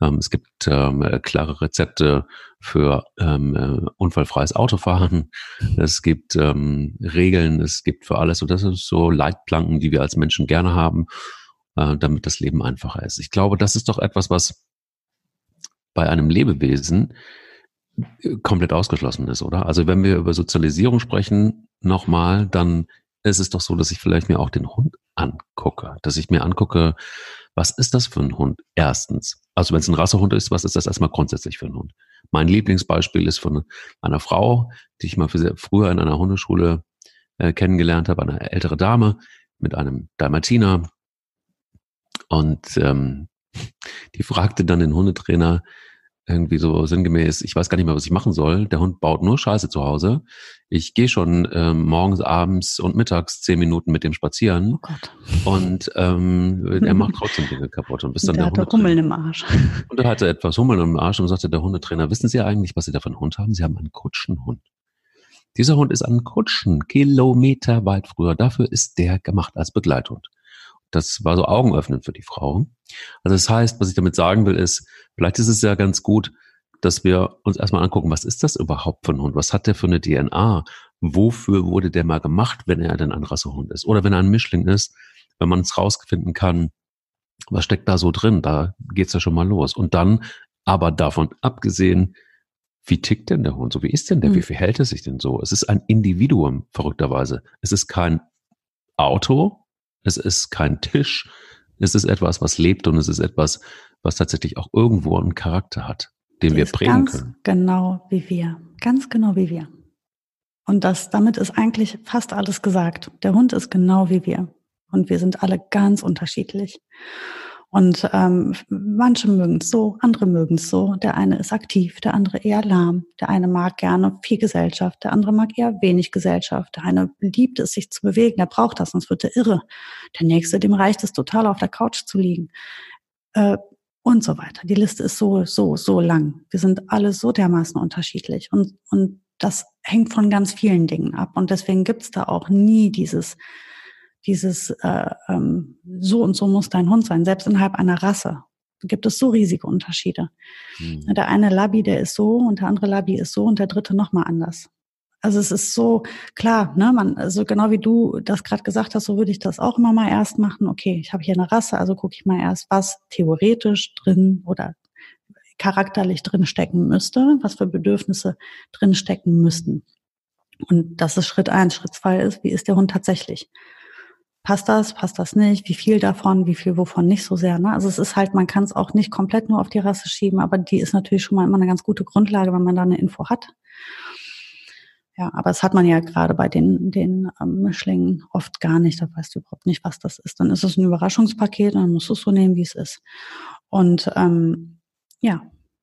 Ähm, es gibt ähm, klare Rezepte für ähm, äh, unfallfreies Autofahren. Es gibt ähm, Regeln, es gibt für alles. Und das sind so Leitplanken, die wir als Menschen gerne haben, äh, damit das Leben einfacher ist. Ich glaube, das ist doch etwas, was bei einem Lebewesen komplett ausgeschlossen ist, oder? Also wenn wir über Sozialisierung sprechen, nochmal, dann ist es doch so, dass ich vielleicht mir auch den Hund angucke, dass ich mir angucke, was ist das für ein Hund? Erstens. Also wenn es ein Rassehund ist, was ist das erstmal grundsätzlich für ein Hund? Mein Lieblingsbeispiel ist von einer Frau, die ich mal früher in einer Hundeschule äh, kennengelernt habe, eine ältere Dame mit einem Dalmatiner. Und ähm, die fragte dann den Hundetrainer, irgendwie so sinngemäß, ich weiß gar nicht mehr, was ich machen soll. Der Hund baut nur Scheiße zu Hause. Ich gehe schon ähm, morgens, abends und mittags zehn Minuten mit dem spazieren. Oh Gott. Und ähm, er macht trotzdem Dinge kaputt. Und bis dann der, der hatte Hummeln im Arsch. Und er hatte etwas Hummeln im Arsch und sagte der Hundetrainer, wissen Sie eigentlich, was Sie da für einen Hund haben? Sie haben einen Kutschenhund. Dieser Hund ist an Kutschen kilometerweit früher. Dafür ist der gemacht als Begleithund. Das war so augenöffnend für die Frau. Also das heißt, was ich damit sagen will, ist, vielleicht ist es ja ganz gut, dass wir uns erstmal angucken, was ist das überhaupt für ein Hund? Was hat der für eine DNA? Wofür wurde der mal gemacht, wenn er denn ein Rassehund ist? Oder wenn er ein Mischling ist, wenn man es rausfinden kann, was steckt da so drin? Da geht's ja schon mal los. Und dann, aber davon abgesehen, wie tickt denn der Hund? So wie ist denn der? Mhm. Wie verhält er sich denn so? Es ist ein Individuum, verrückterweise. Es ist kein Auto, es ist kein Tisch, es ist etwas, was lebt und es ist etwas, was tatsächlich auch irgendwo einen Charakter hat, den wir prägen ganz können. Genau wie wir. Ganz genau wie wir. Und das, damit ist eigentlich fast alles gesagt. Der Hund ist genau wie wir. Und wir sind alle ganz unterschiedlich. Und ähm, manche mögen es so, andere mögen es so. Der eine ist aktiv, der andere eher lahm. Der eine mag gerne viel Gesellschaft, der andere mag eher wenig Gesellschaft. Der eine liebt es, sich zu bewegen, der braucht das, sonst wird er irre. Der nächste, dem reicht es total, auf der Couch zu liegen. Äh, und so weiter. Die Liste ist so, so, so lang. Wir sind alle so dermaßen unterschiedlich. Und, und das hängt von ganz vielen Dingen ab. Und deswegen gibt's da auch nie dieses, dieses äh, ähm, so und so muss dein Hund sein, selbst innerhalb einer Rasse gibt es so riesige Unterschiede. Mhm. Der eine Labi, der ist so und der andere Labi ist so und der dritte nochmal anders. Also es ist so klar, ne, man, also genau wie du das gerade gesagt hast, so würde ich das auch immer mal erst machen. Okay, ich habe hier eine Rasse, also gucke ich mal erst, was theoretisch drin oder charakterlich drin stecken müsste, was für Bedürfnisse drin stecken müssten. Und das ist Schritt eins. Schritt zwei ist, wie ist der Hund tatsächlich? Passt das, passt das nicht, wie viel davon, wie viel wovon nicht so sehr. Ne? Also es ist halt, man kann es auch nicht komplett nur auf die Rasse schieben, aber die ist natürlich schon mal immer eine ganz gute Grundlage, wenn man da eine Info hat. Ja, aber das hat man ja gerade bei den, den ähm, Mischlingen oft gar nicht. Da weißt du überhaupt nicht, was das ist. Dann ist es ein Überraschungspaket und dann musst du es so nehmen, wie es ist. Und ähm, ja,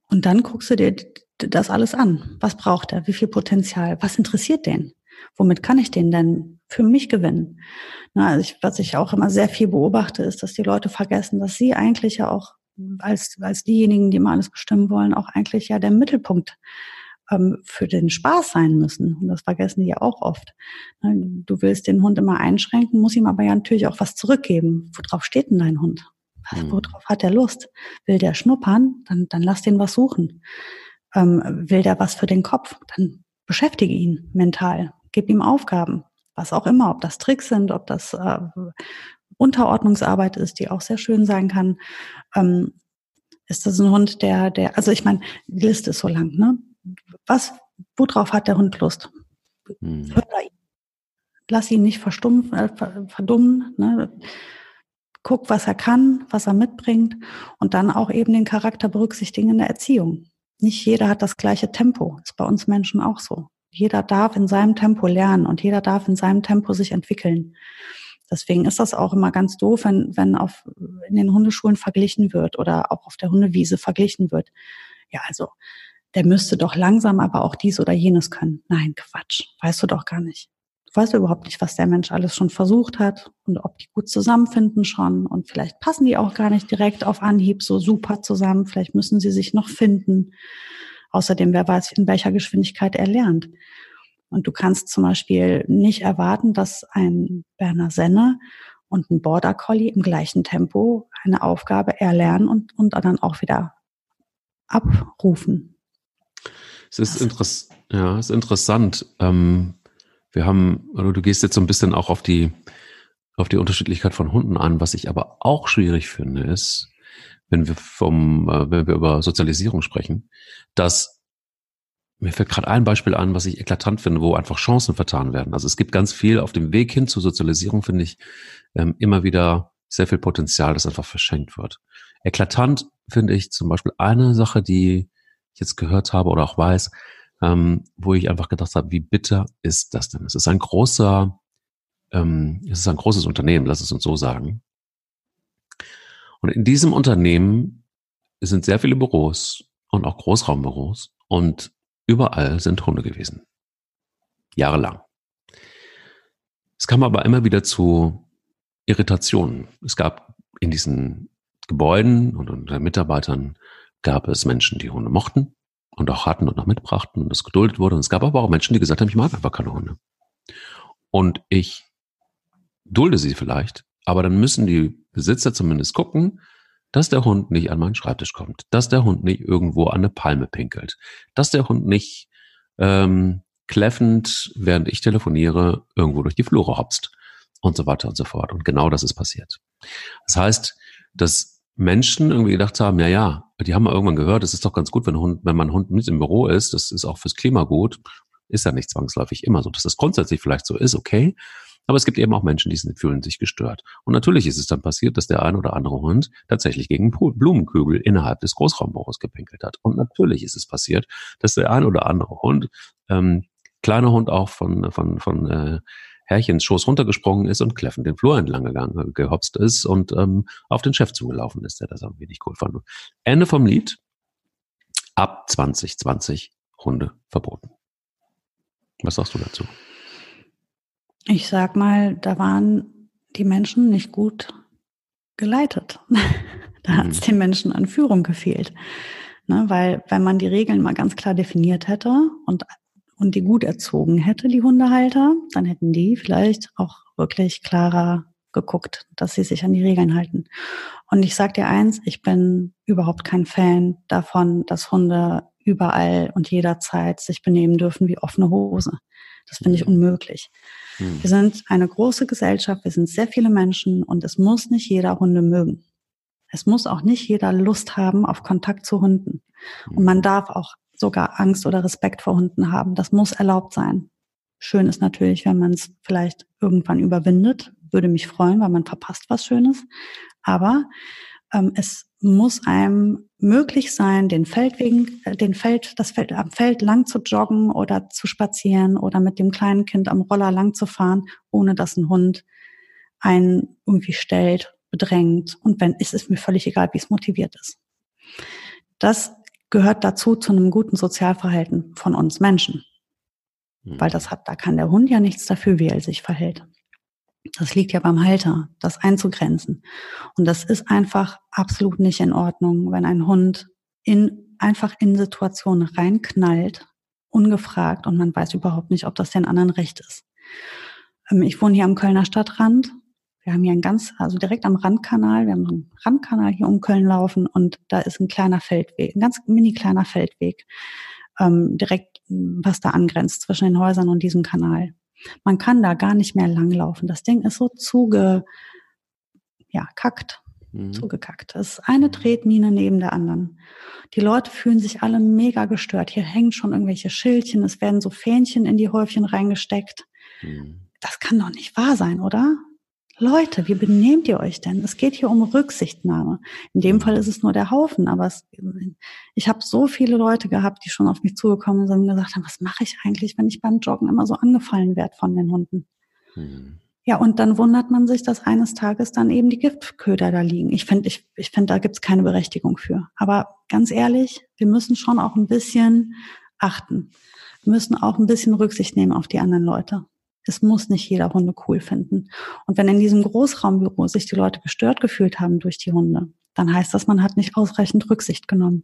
und dann guckst du dir das alles an. Was braucht er? Wie viel Potenzial? Was interessiert den? Womit kann ich den denn für mich gewinnen? Na, also ich, was ich auch immer sehr viel beobachte, ist, dass die Leute vergessen, dass sie eigentlich ja auch als, als diejenigen, die mal alles bestimmen wollen, auch eigentlich ja der Mittelpunkt ähm, für den Spaß sein müssen. Und das vergessen die ja auch oft. Du willst den Hund immer einschränken, muss ihm aber ja natürlich auch was zurückgeben. Worauf steht denn dein Hund? Mhm. Worauf hat er Lust? Will der schnuppern? Dann, dann lass den was suchen. Ähm, will der was für den Kopf? Dann beschäftige ihn mental gib ihm Aufgaben, was auch immer, ob das Tricks sind, ob das äh, Unterordnungsarbeit ist, die auch sehr schön sein kann. Ähm, ist das ein Hund, der, der, also ich meine, die Liste ist so lang, ne? Was, worauf hat der Hund Lust? Hm. Lass ihn nicht verstummen, äh, verdummen, ne? Guck, was er kann, was er mitbringt und dann auch eben den Charakter berücksichtigen in der Erziehung. Nicht jeder hat das gleiche Tempo, ist bei uns Menschen auch so. Jeder darf in seinem Tempo lernen und jeder darf in seinem Tempo sich entwickeln. Deswegen ist das auch immer ganz doof, wenn, wenn auf, in den Hundeschulen verglichen wird oder auch auf der Hundewiese verglichen wird. Ja, also, der müsste doch langsam aber auch dies oder jenes können. Nein, Quatsch. Weißt du doch gar nicht. Du weißt überhaupt nicht, was der Mensch alles schon versucht hat und ob die gut zusammenfinden schon. Und vielleicht passen die auch gar nicht direkt auf Anhieb so super zusammen. Vielleicht müssen sie sich noch finden. Außerdem, wer weiß, in welcher Geschwindigkeit er lernt. Und du kannst zum Beispiel nicht erwarten, dass ein Berner Senne und ein Border Collie im gleichen Tempo eine Aufgabe erlernen und, und dann auch wieder abrufen. Es ist, interess ja, ist interessant. Ähm, wir haben, also du gehst jetzt so ein bisschen auch auf die, auf die Unterschiedlichkeit von Hunden an. Was ich aber auch schwierig finde, ist, wenn wir vom, äh, wenn wir über Sozialisierung sprechen, dass mir fällt gerade ein Beispiel an, was ich eklatant finde, wo einfach Chancen vertan werden. Also es gibt ganz viel auf dem Weg hin zur Sozialisierung, finde ich, ähm, immer wieder sehr viel Potenzial, das einfach verschenkt wird. Eklatant finde ich zum Beispiel eine Sache, die ich jetzt gehört habe oder auch weiß, ähm, wo ich einfach gedacht habe, wie bitter ist das denn? Es ist ein großer, ähm, es ist ein großes Unternehmen, lass es uns so sagen. Und in diesem Unternehmen sind sehr viele Büros und auch Großraumbüros und überall sind Hunde gewesen. Jahrelang. Es kam aber immer wieder zu Irritationen. Es gab in diesen Gebäuden und unter Mitarbeitern gab es Menschen, die Hunde mochten und auch hatten und auch mitbrachten und es geduldet wurde. Und es gab aber auch Menschen, die gesagt haben, ich mag einfach keine Hunde. Und ich dulde sie vielleicht, Aber dann müssen die Besitzer zumindest gucken, dass der Hund nicht an meinen Schreibtisch kommt, dass der Hund nicht irgendwo an eine Palme pinkelt, dass der Hund nicht ähm, kläffend, während ich telefoniere, irgendwo durch die Flure hopst und so weiter und so fort. Und genau das ist passiert. Das heißt, dass Menschen irgendwie gedacht haben, ja, ja, die haben irgendwann gehört, es ist doch ganz gut, wenn, Hund, wenn mein Hund mit im Büro ist, das ist auch fürs Klima gut. Ist ja nicht zwangsläufig immer so. Dass das grundsätzlich vielleicht so ist, okay. Aber es gibt eben auch Menschen, die fühlen sich gestört. Und natürlich ist es dann passiert, dass der ein oder andere Hund tatsächlich gegen Blumenkübel innerhalb des Großraumbüros gepinkelt hat. Und natürlich ist es passiert, dass der ein oder andere Hund, ähm, kleiner Hund auch von, von, von äh, Herrchens Schoß runtergesprungen ist und kläffend den Flur entlang gegangen, gehopst ist und ähm, auf den Chef zugelaufen ist, der das irgendwie nicht cool fand. Ende vom Lied. Ab 2020 Hunde verboten. Was sagst du dazu? Ich sag mal, da waren die Menschen nicht gut geleitet. da hat es mhm. den Menschen an Führung gefehlt. Ne, weil wenn man die Regeln mal ganz klar definiert hätte und, und die gut erzogen hätte, die Hundehalter, dann hätten die vielleicht auch wirklich klarer geguckt, dass sie sich an die Regeln halten. Und ich sag dir eins, ich bin überhaupt kein Fan davon, dass Hunde überall und jederzeit sich benehmen dürfen wie offene Hose. Das finde ich mhm. unmöglich. Mhm. Wir sind eine große Gesellschaft, wir sind sehr viele Menschen und es muss nicht jeder Hunde mögen. Es muss auch nicht jeder Lust haben auf Kontakt zu Hunden. Und man mhm. darf auch sogar Angst oder Respekt vor Hunden haben. Das muss erlaubt sein. Schön ist natürlich, wenn man es vielleicht irgendwann überwindet. Würde mich freuen, weil man verpasst was Schönes. Aber ähm, es muss einem möglich sein, den Feldwegen, äh, den Feld, das Feld am Feld lang zu joggen oder zu spazieren oder mit dem kleinen Kind am Roller lang zu fahren, ohne dass ein Hund einen irgendwie stellt, bedrängt. Und wenn, ist es mir völlig egal, wie es motiviert ist. Das gehört dazu zu einem guten Sozialverhalten von uns Menschen. Weil das hat, da kann der Hund ja nichts dafür, wie er sich verhält. Das liegt ja beim Halter, das einzugrenzen. Und das ist einfach absolut nicht in Ordnung, wenn ein Hund in, einfach in Situationen reinknallt, ungefragt und man weiß überhaupt nicht, ob das den anderen recht ist. Ähm, ich wohne hier am Kölner Stadtrand. Wir haben hier ein ganz, also direkt am Randkanal, wir haben einen Randkanal hier um Köln laufen und da ist ein kleiner Feldweg, ein ganz mini kleiner Feldweg, ähm, direkt, was da angrenzt zwischen den Häusern und diesem Kanal. Man kann da gar nicht mehr langlaufen. Das Ding ist so zuge, ja, kackt, mhm. zugekackt. Das ist eine Tretmine neben der anderen. Die Leute fühlen sich alle mega gestört. Hier hängen schon irgendwelche Schildchen, es werden so Fähnchen in die Häufchen reingesteckt. Mhm. Das kann doch nicht wahr sein, oder? Leute, wie benehmt ihr euch denn? Es geht hier um Rücksichtnahme. In dem Fall ist es nur der Haufen, aber es, ich habe so viele Leute gehabt, die schon auf mich zugekommen sind und gesagt haben, was mache ich eigentlich, wenn ich beim Joggen immer so angefallen werde von den Hunden? Mhm. Ja, und dann wundert man sich, dass eines Tages dann eben die Giftköder da liegen. Ich finde, ich, ich finde, da gibt's keine Berechtigung für. Aber ganz ehrlich, wir müssen schon auch ein bisschen achten. Wir müssen auch ein bisschen Rücksicht nehmen auf die anderen Leute. Es muss nicht jeder Hunde cool finden. Und wenn in diesem Großraumbüro sich die Leute gestört gefühlt haben durch die Hunde, dann heißt das, man hat nicht ausreichend Rücksicht genommen.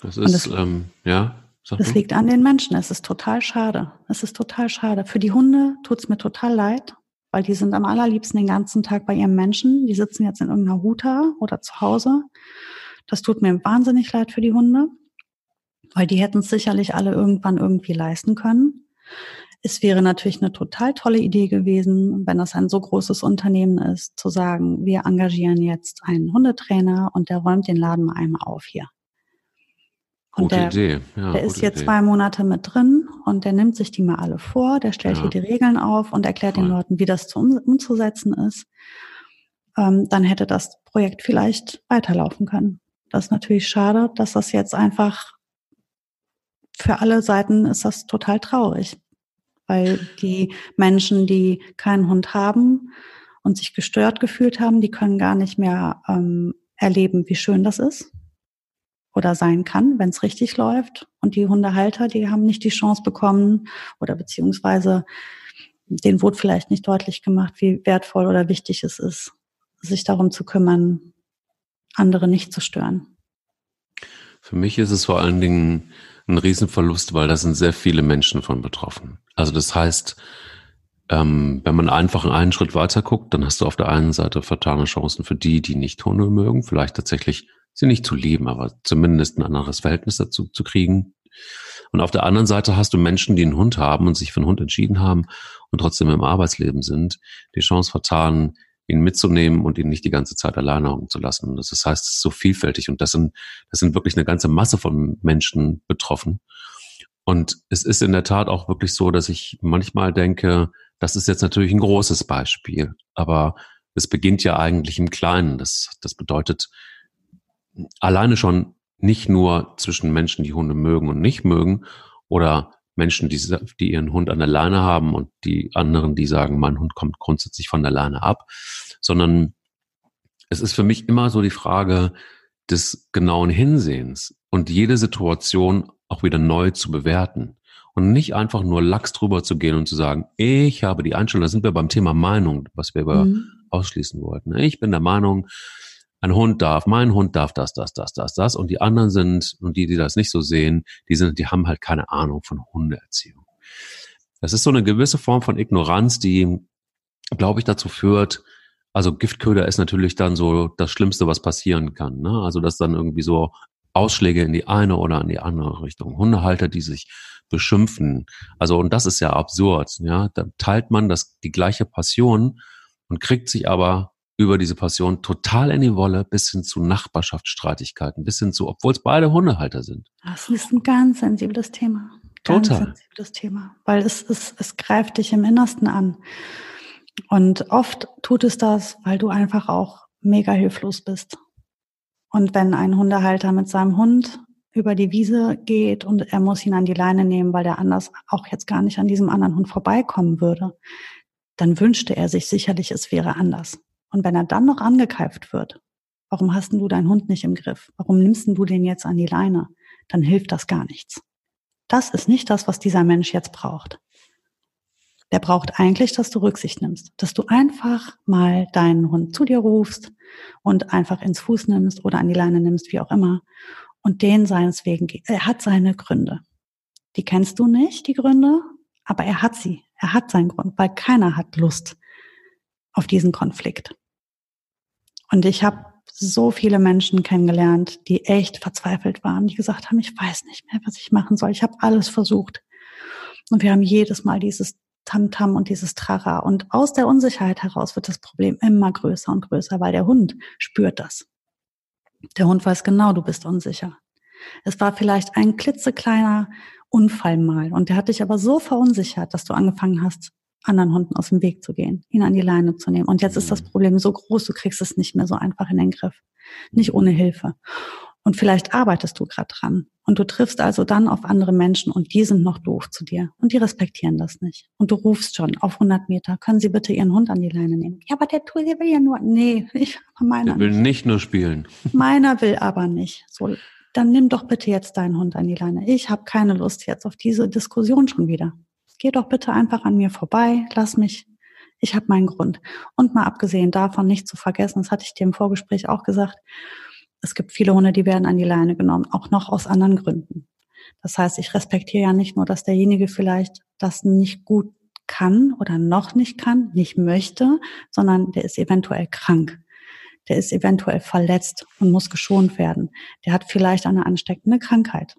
Das ist, das, ähm, ja. Das liegt an den Menschen. Es ist total schade. Es ist total schade. Für die Hunde tut es mir total leid, weil die sind am allerliebsten den ganzen Tag bei ihrem Menschen. Die sitzen jetzt in irgendeiner Huta oder zu Hause. Das tut mir wahnsinnig leid für die Hunde, weil die hätten es sicherlich alle irgendwann irgendwie leisten können. Es wäre natürlich eine total tolle Idee gewesen, wenn das ein so großes Unternehmen ist, zu sagen, wir engagieren jetzt einen Hundetrainer und der räumt den Laden mal einmal auf hier. Und gute der, Idee. Ja, der ist jetzt Idee. zwei Monate mit drin und der nimmt sich die mal alle vor, der stellt ja. hier die Regeln auf und erklärt Voll. den Leuten, wie das zu um, umzusetzen ist. Ähm, dann hätte das Projekt vielleicht weiterlaufen können. Das ist natürlich schade, dass das jetzt einfach für alle Seiten ist das total traurig weil die Menschen, die keinen Hund haben und sich gestört gefühlt haben, die können gar nicht mehr ähm, erleben, wie schön das ist oder sein kann, wenn es richtig läuft. Und die Hundehalter, die haben nicht die Chance bekommen oder beziehungsweise denen wurde vielleicht nicht deutlich gemacht, wie wertvoll oder wichtig es ist, sich darum zu kümmern, andere nicht zu stören. Für mich ist es vor allen Dingen ein Riesenverlust, weil da sind sehr viele Menschen von betroffen. Also das heißt, ähm, wenn man einfach einen Schritt weiter guckt, dann hast du auf der einen Seite vertane Chancen für die, die nicht Hunde mögen, vielleicht tatsächlich sie nicht zu lieben, aber zumindest ein anderes Verhältnis dazu zu kriegen. Und auf der anderen Seite hast du Menschen, die einen Hund haben und sich für einen Hund entschieden haben und trotzdem im Arbeitsleben sind, die Chance vertan, ihn mitzunehmen und ihn nicht die ganze Zeit alleine hocken zu lassen. Das heißt, es ist so vielfältig und das sind, das sind wirklich eine ganze Masse von Menschen betroffen. Und es ist in der Tat auch wirklich so, dass ich manchmal denke, das ist jetzt natürlich ein großes Beispiel, aber es beginnt ja eigentlich im Kleinen. Das, das bedeutet alleine schon nicht nur zwischen Menschen, die Hunde mögen und nicht mögen, oder Menschen, die, die ihren Hund an der Leine haben und die anderen, die sagen, mein Hund kommt grundsätzlich von der Leine ab, sondern es ist für mich immer so die Frage des genauen Hinsehens und jede Situation auch wieder neu zu bewerten und nicht einfach nur lax drüber zu gehen und zu sagen, ich habe die Einstellung, da sind wir beim Thema Meinung, was wir über mhm. ausschließen wollten. Ich bin der Meinung, ein Hund darf, mein Hund darf das, das, das, das, das. Und die anderen sind, und die, die das nicht so sehen, die sind, die haben halt keine Ahnung von Hundeerziehung. Das ist so eine gewisse Form von Ignoranz, die, glaube ich, dazu führt, also Giftköder ist natürlich dann so das Schlimmste, was passieren kann. Ne? Also dass dann irgendwie so Ausschläge in die eine oder in die andere Richtung. Hundehalter, die sich beschimpfen. Also, und das ist ja absurd. Ja, da teilt man das, die gleiche Passion und kriegt sich aber über diese Passion total in die Wolle, bis hin zu Nachbarschaftsstreitigkeiten, bis hin zu, obwohl es beide Hundehalter sind. Das ist ein ganz sensibles Thema. Ganz total. sensibles Thema, weil es, es, es greift dich im Innersten an. Und oft tut es das, weil du einfach auch mega hilflos bist. Und wenn ein Hundehalter mit seinem Hund über die Wiese geht und er muss ihn an die Leine nehmen, weil er anders auch jetzt gar nicht an diesem anderen Hund vorbeikommen würde, dann wünschte er sich sicherlich, es wäre anders. Und wenn er dann noch angekeift wird, warum hast du deinen Hund nicht im Griff? Warum nimmst du den jetzt an die Leine? Dann hilft das gar nichts. Das ist nicht das, was dieser Mensch jetzt braucht. Der braucht eigentlich, dass du Rücksicht nimmst, dass du einfach mal deinen Hund zu dir rufst und einfach ins Fuß nimmst oder an die Leine nimmst, wie auch immer, und den seines Wegen. Er hat seine Gründe. Die kennst du nicht, die Gründe, aber er hat sie. Er hat seinen Grund, weil keiner hat Lust auf diesen Konflikt. Und ich habe so viele Menschen kennengelernt, die echt verzweifelt waren, die gesagt haben, ich weiß nicht mehr, was ich machen soll. Ich habe alles versucht. Und wir haben jedes Mal dieses Tamtam -Tam und dieses Trara. Und aus der Unsicherheit heraus wird das Problem immer größer und größer, weil der Hund spürt das. Der Hund weiß genau, du bist unsicher. Es war vielleicht ein klitzekleiner Unfall mal und der hat dich aber so verunsichert, dass du angefangen hast, anderen Hunden aus dem Weg zu gehen, ihn an die Leine zu nehmen. Und jetzt ist das mhm. Problem so groß, du kriegst es nicht mehr so einfach in den Griff. Nicht ohne Hilfe. Und vielleicht arbeitest du gerade dran. Und du triffst also dann auf andere Menschen und die sind noch doof zu dir. Und die respektieren das nicht. Und du rufst schon auf 100 Meter, können Sie bitte Ihren Hund an die Leine nehmen? Ja, aber der tut, der will ja nur, nee, ich, meiner. Der will nicht, nicht nur spielen. Meiner will aber nicht. So, dann nimm doch bitte jetzt deinen Hund an die Leine. Ich habe keine Lust jetzt auf diese Diskussion schon wieder geh doch bitte einfach an mir vorbei, lass mich, ich habe meinen Grund. Und mal abgesehen davon nicht zu vergessen, das hatte ich dir im Vorgespräch auch gesagt, es gibt viele Hunde, die werden an die Leine genommen, auch noch aus anderen Gründen. Das heißt, ich respektiere ja nicht nur, dass derjenige vielleicht das nicht gut kann oder noch nicht kann, nicht möchte, sondern der ist eventuell krank. Der ist eventuell verletzt und muss geschont werden. Der hat vielleicht eine ansteckende Krankheit.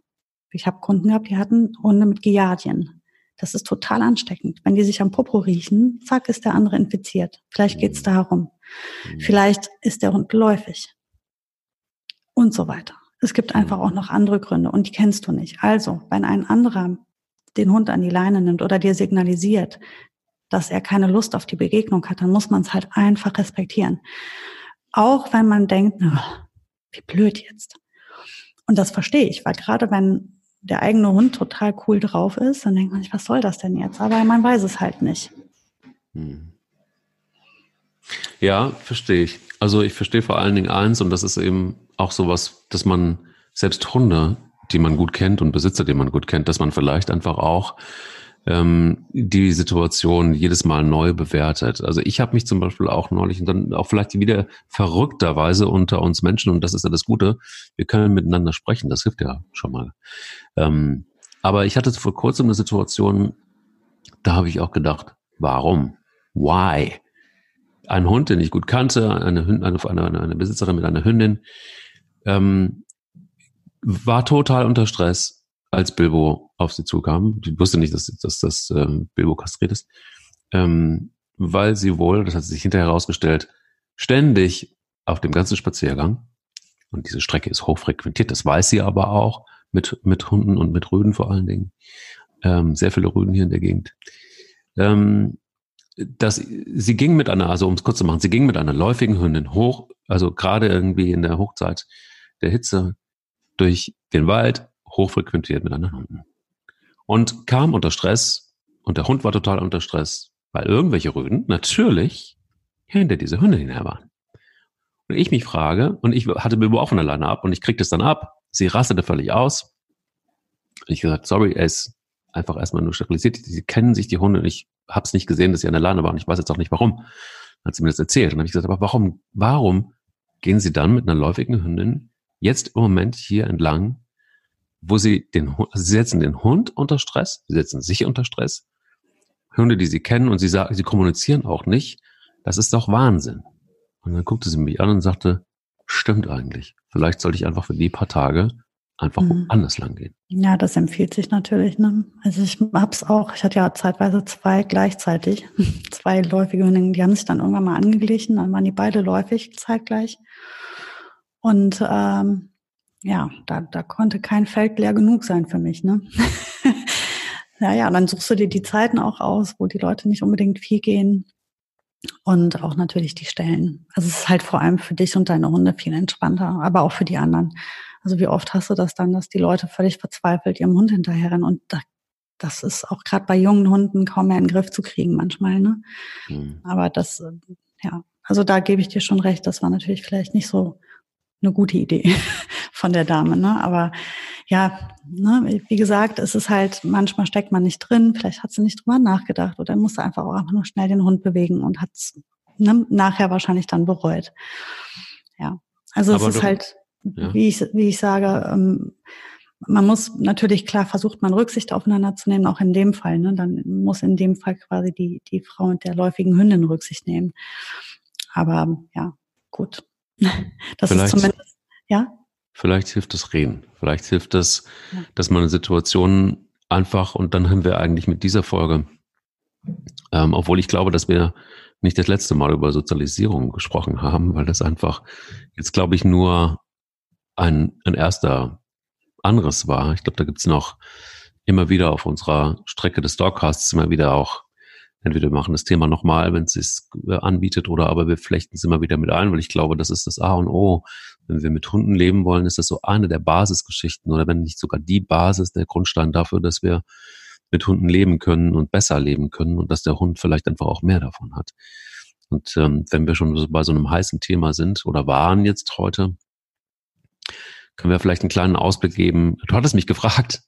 Ich habe Kunden gehabt, die hatten Hunde mit Giardien. Das ist total ansteckend. Wenn die sich am Popo riechen, zack, ist der andere infiziert. Vielleicht geht's mhm. darum. Mhm. Vielleicht ist der Hund läufig. Und so weiter. Es gibt einfach auch noch andere Gründe und die kennst du nicht. Also, wenn ein anderer den Hund an die Leine nimmt oder dir signalisiert, dass er keine Lust auf die Begegnung hat, dann muss man es halt einfach respektieren. Auch wenn man denkt, na, wie blöd jetzt. Und das verstehe ich, weil gerade wenn der eigene Hund total cool drauf ist, dann denkt man sich, was soll das denn jetzt? Aber man weiß es halt nicht. Hm. Ja, verstehe ich. Also ich verstehe vor allen Dingen eins, und das ist eben auch sowas, dass man selbst Hunde, die man gut kennt und Besitzer, die man gut kennt, dass man vielleicht einfach auch ähm, die Situation jedes Mal neu bewertet. Also ich habe mich zum Beispiel auch neulich und dann auch vielleicht wieder verrückterweise unter uns Menschen, und das ist ja das Gute, wir können miteinander sprechen, das hilft ja schon mal. Ähm, aber ich hatte vor kurzem eine Situation, da habe ich auch gedacht, Warum? Why? Ein Hund, den ich gut kannte, eine, Hündin, eine, eine, eine Besitzerin mit einer Hündin, ähm, war total unter Stress, als Bilbo auf sie zukam. Die wusste nicht, dass, dass das ähm, Bilbo kastriert ist. Ähm, weil sie wohl, das hat sich hinterher herausgestellt, ständig auf dem ganzen Spaziergang, und diese Strecke ist hochfrequentiert, das weiß sie aber auch, mit, mit Hunden und mit Rüden vor allen Dingen, ähm, sehr viele Rüden hier in der Gegend, ähm, dass sie ging mit einer, also um es kurz zu machen, sie ging mit einer läufigen Hündin hoch, also gerade irgendwie in der Hochzeit der Hitze durch den Wald, hochfrequentiert mit anderen Hunden. Und kam unter Stress und der Hund war total unter Stress, weil irgendwelche Rüden natürlich hinter diese Hündin her waren. Und ich mich frage, und ich hatte Bilbo auch von alleine ab und ich krieg das dann ab, sie rastete völlig aus. Ich gesagt, sorry, er ist einfach erstmal nur sterilisiert. Sie kennen sich die Hunde und ich habe es nicht gesehen, dass sie an der Leine waren. Ich weiß jetzt auch nicht warum. Dann hat sie mir das erzählt. Und dann habe ich gesagt, aber warum, warum gehen Sie dann mit einer läufigen Hündin jetzt im Moment hier entlang, wo Sie den, also Sie setzen den Hund unter Stress, Sie setzen sich unter Stress, Hunde, die Sie kennen und Sie sagen, Sie kommunizieren auch nicht. Das ist doch Wahnsinn. Und dann guckte sie mich an und sagte, stimmt eigentlich. Vielleicht sollte ich einfach für die paar Tage einfach mhm. anders lang gehen. Ja, das empfiehlt sich natürlich. Ne? Also ich hab's auch, ich hatte ja zeitweise zwei gleichzeitig, zwei läufige Hündinnen, die haben sich dann irgendwann mal angeglichen, dann waren die beide läufig zeitgleich. Und ähm, ja, da, da konnte kein Feld leer genug sein für mich. Ne? naja, dann suchst du dir die Zeiten auch aus, wo die Leute nicht unbedingt viel gehen. Und auch natürlich die Stellen. Also es ist halt vor allem für dich und deine Hunde viel entspannter, aber auch für die anderen. Also wie oft hast du das dann, dass die Leute völlig verzweifelt ihrem Hund hinterherrennen und da, das ist auch gerade bei jungen Hunden kaum mehr in den Griff zu kriegen manchmal. Ne? Mhm. Aber das, äh, ja, also da gebe ich dir schon recht, das war natürlich vielleicht nicht so eine gute Idee von der Dame. Ne? Aber ja, ne, wie gesagt, es ist halt, manchmal steckt man nicht drin, vielleicht hat sie nicht drüber nachgedacht oder musste einfach auch einfach nur schnell den Hund bewegen und hat es ne, nachher wahrscheinlich dann bereut. Ja, also Aber es ist halt ja. wie, ich, wie ich sage, ähm, man muss natürlich klar versucht man Rücksicht aufeinander zu nehmen, auch in dem Fall. Ne? Dann muss in dem Fall quasi die, die Frau mit der läufigen Hündin Rücksicht nehmen. Aber ja, gut. Das Vielleicht, ist zumindest, ja. Vielleicht hilft das Reden. Vielleicht hilft das, ja. dass man eine Situation einfach, und dann haben wir eigentlich mit dieser Folge, ähm, obwohl ich glaube, dass wir nicht das letzte Mal über Sozialisierung gesprochen haben, weil das einfach jetzt, glaube ich, nur ein, ein erster anderes war. Ich glaube, da gibt's noch immer wieder auf unserer Strecke des Dogcasts immer wieder auch, entweder wir machen das Thema nochmal, wenn es sich äh, anbietet, oder aber wir flechten es immer wieder mit ein, weil ich glaube, das ist das A und O. Wenn wir mit Hunden leben wollen, ist das so eine der Basisgeschichten oder wenn nicht sogar die Basis, der Grundstein dafür, dass wir mit Hunden leben können und besser leben können und dass der Hund vielleicht einfach auch mehr davon hat. Und ähm, wenn wir schon bei so einem heißen Thema sind oder waren jetzt heute, können wir vielleicht einen kleinen Ausblick geben. Du hattest mich gefragt,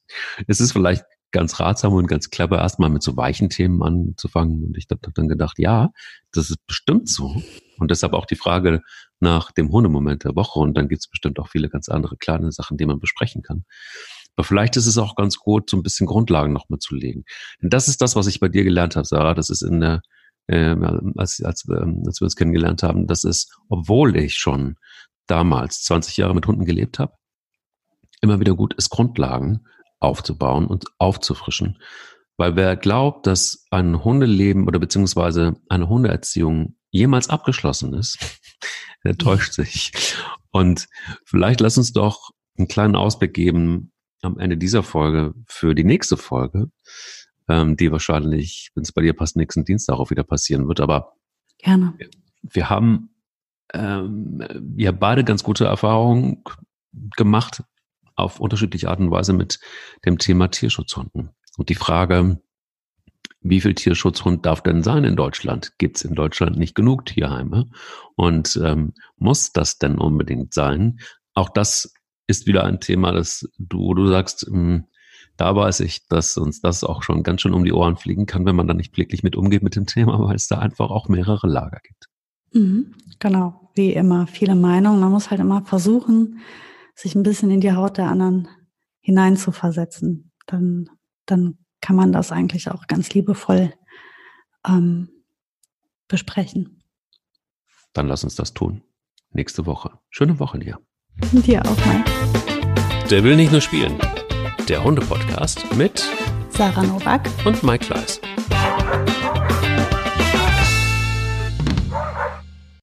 es ist vielleicht ganz ratsam und ganz clever, erstmal mit so weichen Themen anzufangen. Und ich habe dann gedacht, ja, das ist bestimmt so. Und deshalb auch die Frage nach dem Hundemoment der Woche. Und dann gibt es bestimmt auch viele ganz andere kleine Sachen, die man besprechen kann. Aber vielleicht ist es auch ganz gut, so ein bisschen Grundlagen noch mal zu legen. Denn das ist das, was ich bei dir gelernt habe, Sarah. Das ist in der, äh, als, als, ähm, als wir uns kennengelernt haben, das ist, obwohl ich schon damals 20 Jahre mit Hunden gelebt habe, immer wieder gut ist, Grundlagen aufzubauen und aufzufrischen. Weil wer glaubt, dass ein Hundeleben oder beziehungsweise eine Hundeerziehung jemals abgeschlossen ist, der täuscht sich. Und vielleicht lass uns doch einen kleinen Ausblick geben am Ende dieser Folge für die nächste Folge, ähm, die wahrscheinlich, wenn es bei dir passt, nächsten Dienstag auch wieder passieren wird. Aber gerne. Wir, wir haben ähm, ja beide ganz gute Erfahrungen gemacht auf unterschiedliche Art und Weise mit dem Thema Tierschutzhunden. Und die Frage, wie viel Tierschutzhund darf denn sein in Deutschland? Gibt es in Deutschland nicht genug Tierheime? Und ähm, muss das denn unbedingt sein? Auch das ist wieder ein Thema, das du, du sagst, ähm, da weiß ich, dass uns das auch schon ganz schön um die Ohren fliegen kann, wenn man da nicht blicklich mit umgeht mit dem Thema, weil es da einfach auch mehrere Lager gibt. Mhm, genau, wie immer, viele Meinungen. Man muss halt immer versuchen, sich ein bisschen in die Haut der anderen hineinzuversetzen. Dann, dann kann man das eigentlich auch ganz liebevoll ähm, besprechen. Dann lass uns das tun. Nächste Woche. Schöne Woche dir. Dir auch, Mike. Der will nicht nur spielen. Der Hunde-Podcast mit Sarah Novak und Mike Kleiss.